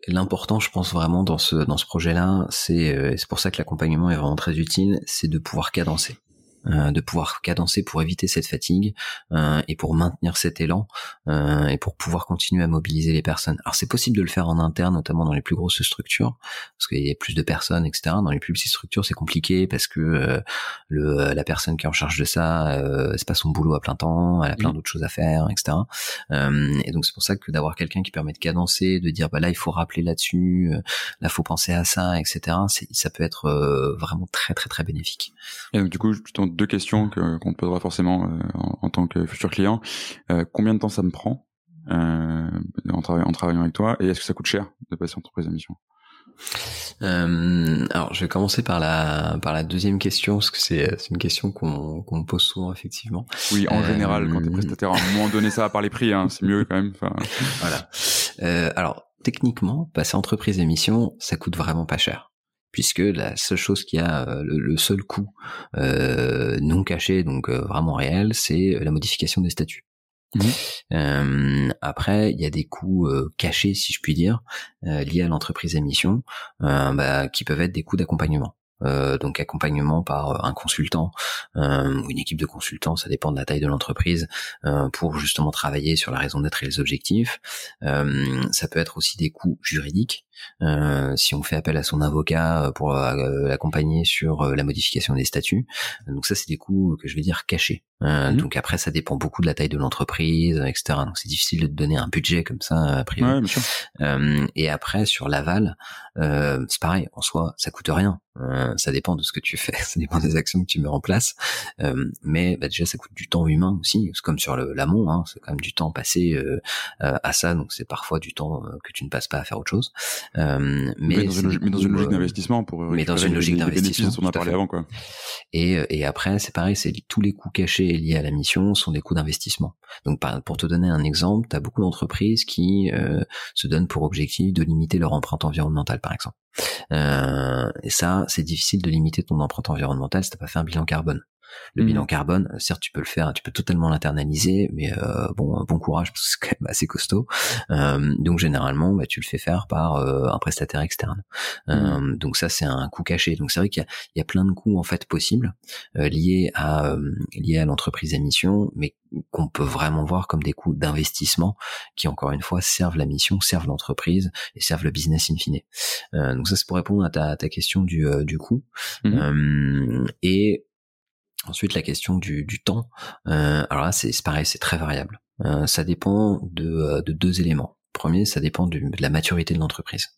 l'important, je pense vraiment dans ce dans ce projet-là, c'est euh, c'est pour ça que l'accompagnement est vraiment très utile, c'est de pouvoir cadencer. De pouvoir cadencer pour éviter cette fatigue et pour maintenir cet élan et pour pouvoir continuer à mobiliser les personnes. Alors c'est possible de le faire en interne, notamment dans les plus grosses structures, parce qu'il y a plus de personnes, etc. Dans les plus petites structures, c'est compliqué parce que le, la personne qui est en charge de ça, c'est pas son boulot à plein temps, elle a plein mmh. d'autres choses à faire, etc. et donc c'est pour ça que d'avoir quelqu'un qui permet de cadencer, de dire bah là il faut rappeler là-dessus, là faut penser à ça, etc. Ça peut être vraiment très très très bénéfique. Et donc du coup, je deux questions qu'on te posera forcément en, tant que futur client. combien de temps ça me prend euh, en, travaillant avec toi et est-ce que ça coûte cher de passer entreprise à mission? Euh, alors, je vais commencer par la par la deuxième question parce que c'est c'est une question qu'on qu'on me pose souvent effectivement. Oui, en général, quand t'es euh, prestataire, à un moment donné, ça va par les prix, hein, c'est mieux quand même. voilà. Euh, alors, techniquement, passer entreprise à mission, ça coûte vraiment pas cher puisque la seule chose qui a euh, le, seul coût euh, non caché, donc vraiment réel, c'est la modification des statuts. Mmh. Euh, après, il y a des coûts euh, cachés, si je puis dire, euh, liés à l'entreprise à mission, bah, qui peuvent être des coûts d'accompagnement. donc accompagnement par un consultant ou une équipe de consultants, ça dépend de la taille de l'entreprise, pour justement travailler sur la raison d'être et les objectifs. ça peut être aussi des coûts juridiques, euh, si on fait appel à son avocat euh, pour euh, l'accompagner sur la modification des statuts. Donc ça, c'est des coûts que je vais dire cachés. Mmh. Donc après, ça dépend beaucoup de la taille de l'entreprise, etc. Donc c'est difficile de donner un budget comme ça a priori. et après, sur l'aval, c'est pareil. En soi, ça coûte rien. ça dépend de ce que tu fais, ça dépend des actions que tu mets en place. mais bah, déjà, ça coûte du temps humain aussi. C'est comme sur l'amont, hein, c'est quand même du temps passé à ça. Donc c'est parfois du temps que tu ne passes pas à faire autre chose. Euh, mais, dans une, logique euh, d'investissement pour mais dans une logique d'investissement on a parlé avant quoi. Et, euh, et après c'est pareil, c'est tous les coûts cachés liés à la mission sont des coûts d'investissement. Donc pour te donner un exemple, tu as beaucoup d'entreprises qui euh, se donnent pour objectif de limiter leur empreinte environnementale par exemple. Euh, et ça, c'est difficile de limiter ton empreinte environnementale si t'as pas fait un bilan carbone. Le mmh. bilan carbone, certes, tu peux le faire, tu peux totalement l'internaliser, mais euh, bon, bon courage parce que c'est quand même assez costaud. Euh, donc généralement, bah, tu le fais faire par euh, un prestataire externe. Mmh. donc ça, c'est un coût caché. Donc c'est vrai qu'il y, y a, plein de coûts en fait possibles liés à liés à l'entreprise à mission, mais qu'on peut vraiment voir comme des coûts d'investissement qui encore une fois servent la mission, servent l'entreprise et servent le business in fine. donc ça c'est pour répondre à ta, ta question du, du coût. Mmh. et Ensuite, la question du, temps. Euh, alors là, c'est pareil, c'est très variable. Euh, ça dépend de, euh, de deux éléments. Premier, ça dépend de la maturité de l'entreprise.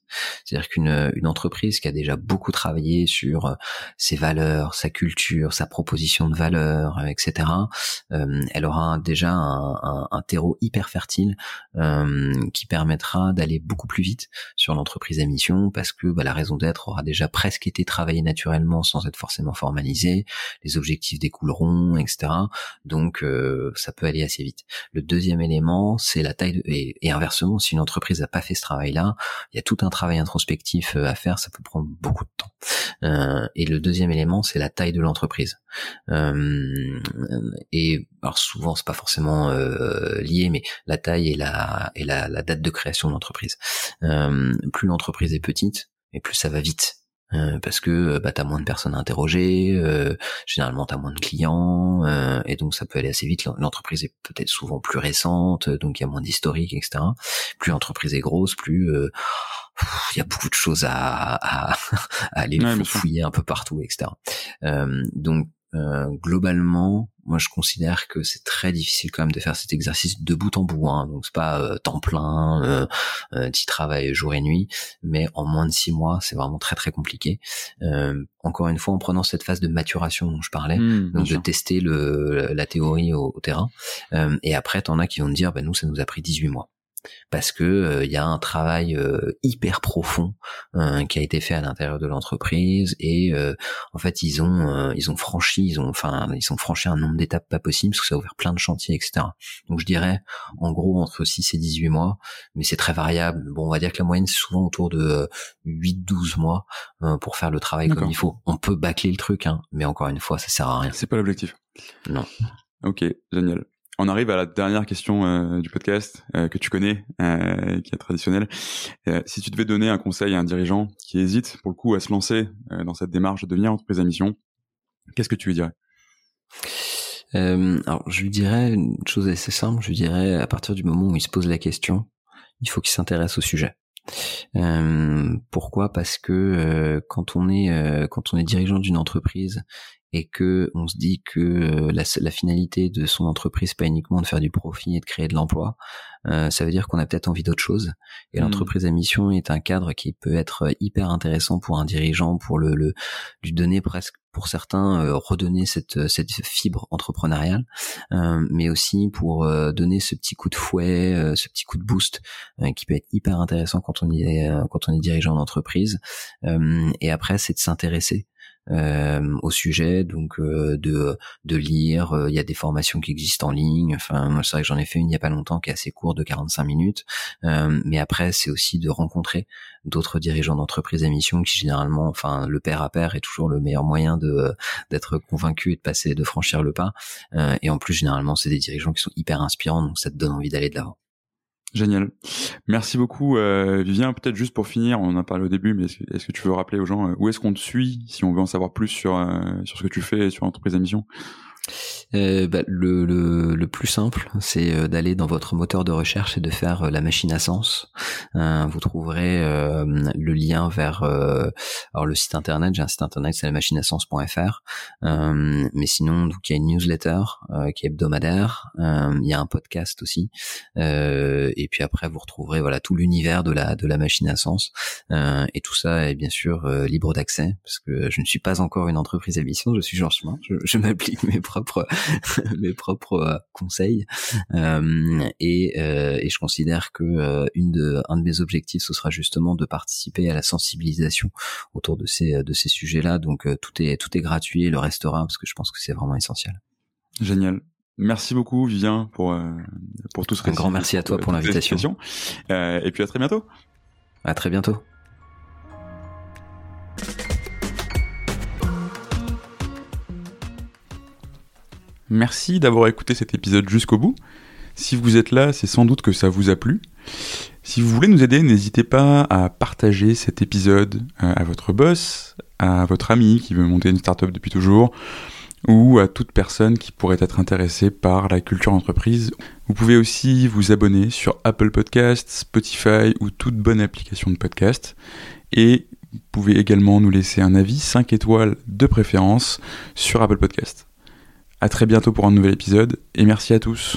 C'est-à-dire qu'une une entreprise qui a déjà beaucoup travaillé sur euh, ses valeurs, sa culture, sa proposition de valeur, euh, etc., euh, elle aura déjà un, un, terreau hyper fertile qui permettra d'aller beaucoup plus vite sur l'entreprise à mission parce que bah, la raison d'être aura déjà presque été travaillée naturellement sans être forcément formalisée, les objectifs découleront, etc. Donc ça peut aller assez vite. Le deuxième élément, c'est la taille de, et, et inversement, si une entreprise n'a pas fait ce travail-là, il y a tout un travail introspectif euh, à faire, ça peut prendre beaucoup de temps. Euh, et le deuxième élément, c'est la taille de l'entreprise. Euh, et alors souvent, c'est pas forcément lié, mais la taille et la la date de création de l'entreprise. plus l'entreprise est petite, et plus ça va vite. Euh, parce que euh, bah, tu as moins de personnes à interroger, euh, généralement tu as moins de clients, et donc ça peut aller assez vite. L'entreprise est peut-être souvent plus récente, donc il y a moins d'historique, etc. Plus l'entreprise est grosse, plus il y a beaucoup de choses à, à, aller fouiller un peu partout, etc. donc globalement, moi je considère que c'est très difficile quand même de faire cet exercice de bout en bout. Hein. Donc c'est pas euh, temps plein, euh, euh, tu travailles jour et nuit, mais en moins de six mois, c'est vraiment très très compliqué. Euh, encore une fois, en prenant cette phase de maturation dont je parlais, mmh, donc de tester le, la théorie au, terrain. et après, t'en as qui vont te dire, bah, nous ça nous a pris 18 mois parce que il euh, y a un travail euh, hyper profond euh, qui a été fait à l'intérieur de l'entreprise et en fait ils ont ils ont franchi ils ont enfin ils ont franchi un nombre d'étapes pas possible parce que ça a ouvert plein de chantiers etc donc je dirais en gros entre 6 et 18 mois mais c'est très variable. Bon on va dire que la moyenne c'est souvent autour de 8-12 mois pour faire le travail comme il faut. On peut bâcler le truc hein, mais encore une fois ça sert à rien. C'est pas l'objectif. Non. Ok génial on arrive à la dernière question euh, du podcast euh, que tu connais, euh, qui est traditionnelle. si tu devais donner un conseil à un dirigeant qui hésite pour le coup à se lancer dans cette démarche de devenir entreprise à mission, qu'est-ce que tu lui dirais? Alors, je lui dirais une chose assez simple. Je lui dirais, à partir du moment où il se pose la question, il faut qu'il s'intéresse au sujet. Pourquoi? Parce que quand on est quand on est dirigeant d'une entreprise et que on se dit que euh, la, la, finalité de son entreprise pas uniquement de faire du profit et de créer de l'emploi, euh, ça veut dire qu'on a peut-être envie d'autre chose. Et mmh. l'entreprise à mission est un cadre qui peut être hyper intéressant pour un dirigeant, pour le, le lui donner presque pour certains euh, redonner cette cette fibre entrepreneuriale, euh, mais aussi pour euh, donner ce petit coup de fouet, ce petit coup de boost qui peut être hyper intéressant quand on est quand on est dirigeant d'entreprise. et après, c'est de s'intéresser euh, au sujet, donc euh, de, de lire. Euh, il y a des formations qui existent en ligne. Enfin, c'est vrai que j'en ai fait une il y a pas longtemps qui est assez courte, de 45 minutes. mais après, c'est aussi de rencontrer d'autres dirigeants d'entreprise à mission qui généralement, enfin, le pair à pair est toujours le meilleur moyen de d'être convaincu et de passer, de franchir le pas. et en plus, généralement, c'est des dirigeants qui sont hyper inspirants, donc ça te donne envie d'aller de l'avant. Génial. Merci beaucoup, euh, Vivien. Peut-être juste pour finir, on en a parlé au début, mais est-ce que, tu veux rappeler aux gens euh, où est-ce qu'on te suit si on veut en savoir plus sur, euh, sur ce que tu fais sur l'entreprise à mission? Euh, bah, le, le, le, plus simple, c'est euh, d'aller dans votre moteur de recherche et de faire euh, la machine à sens. Euh, vous trouverez euh, le lien vers alors le site internet. J'ai un site internet, c'est la machine à sens.fr. mais sinon, donc il y a une newsletter qui est hebdomadaire. il y a un podcast aussi. et puis après, vous retrouverez voilà tout l'univers de la de la machine à sens. et tout ça est bien sûr libre d'accès parce que je ne suis pas encore une entreprise à mission. Je suis Georges Chemin. Je, je m'applique mes propres mes propres euh, conseils euh, et, euh, et, je considère que une de un de mes objectifs ce sera justement de participer à la sensibilisation autour de ces de ces sujets-là donc tout est tout est gratuit et le restera parce que je pense que c'est vraiment essentiel. Génial. Merci beaucoup Vivien pour pour tout ce Un grand merci à toi pour, pour l'invitation. et puis à très bientôt. À très bientôt. Merci d'avoir écouté cet épisode jusqu'au bout. Si vous êtes là, c'est sans doute que ça vous a plu. Si vous voulez nous aider, n'hésitez pas à partager cet épisode euh, à votre boss, à votre ami qui veut monter une startup depuis toujours, ou à toute personne qui pourrait être intéressée par la culture entreprise. Vous pouvez aussi vous abonner sur Apple Podcasts, Spotify ou toute bonne application de podcast. Et vous pouvez également nous laisser un avis 5 étoiles de préférence sur Apple Podcasts. À très bientôt pour un nouvel épisode et merci à tous.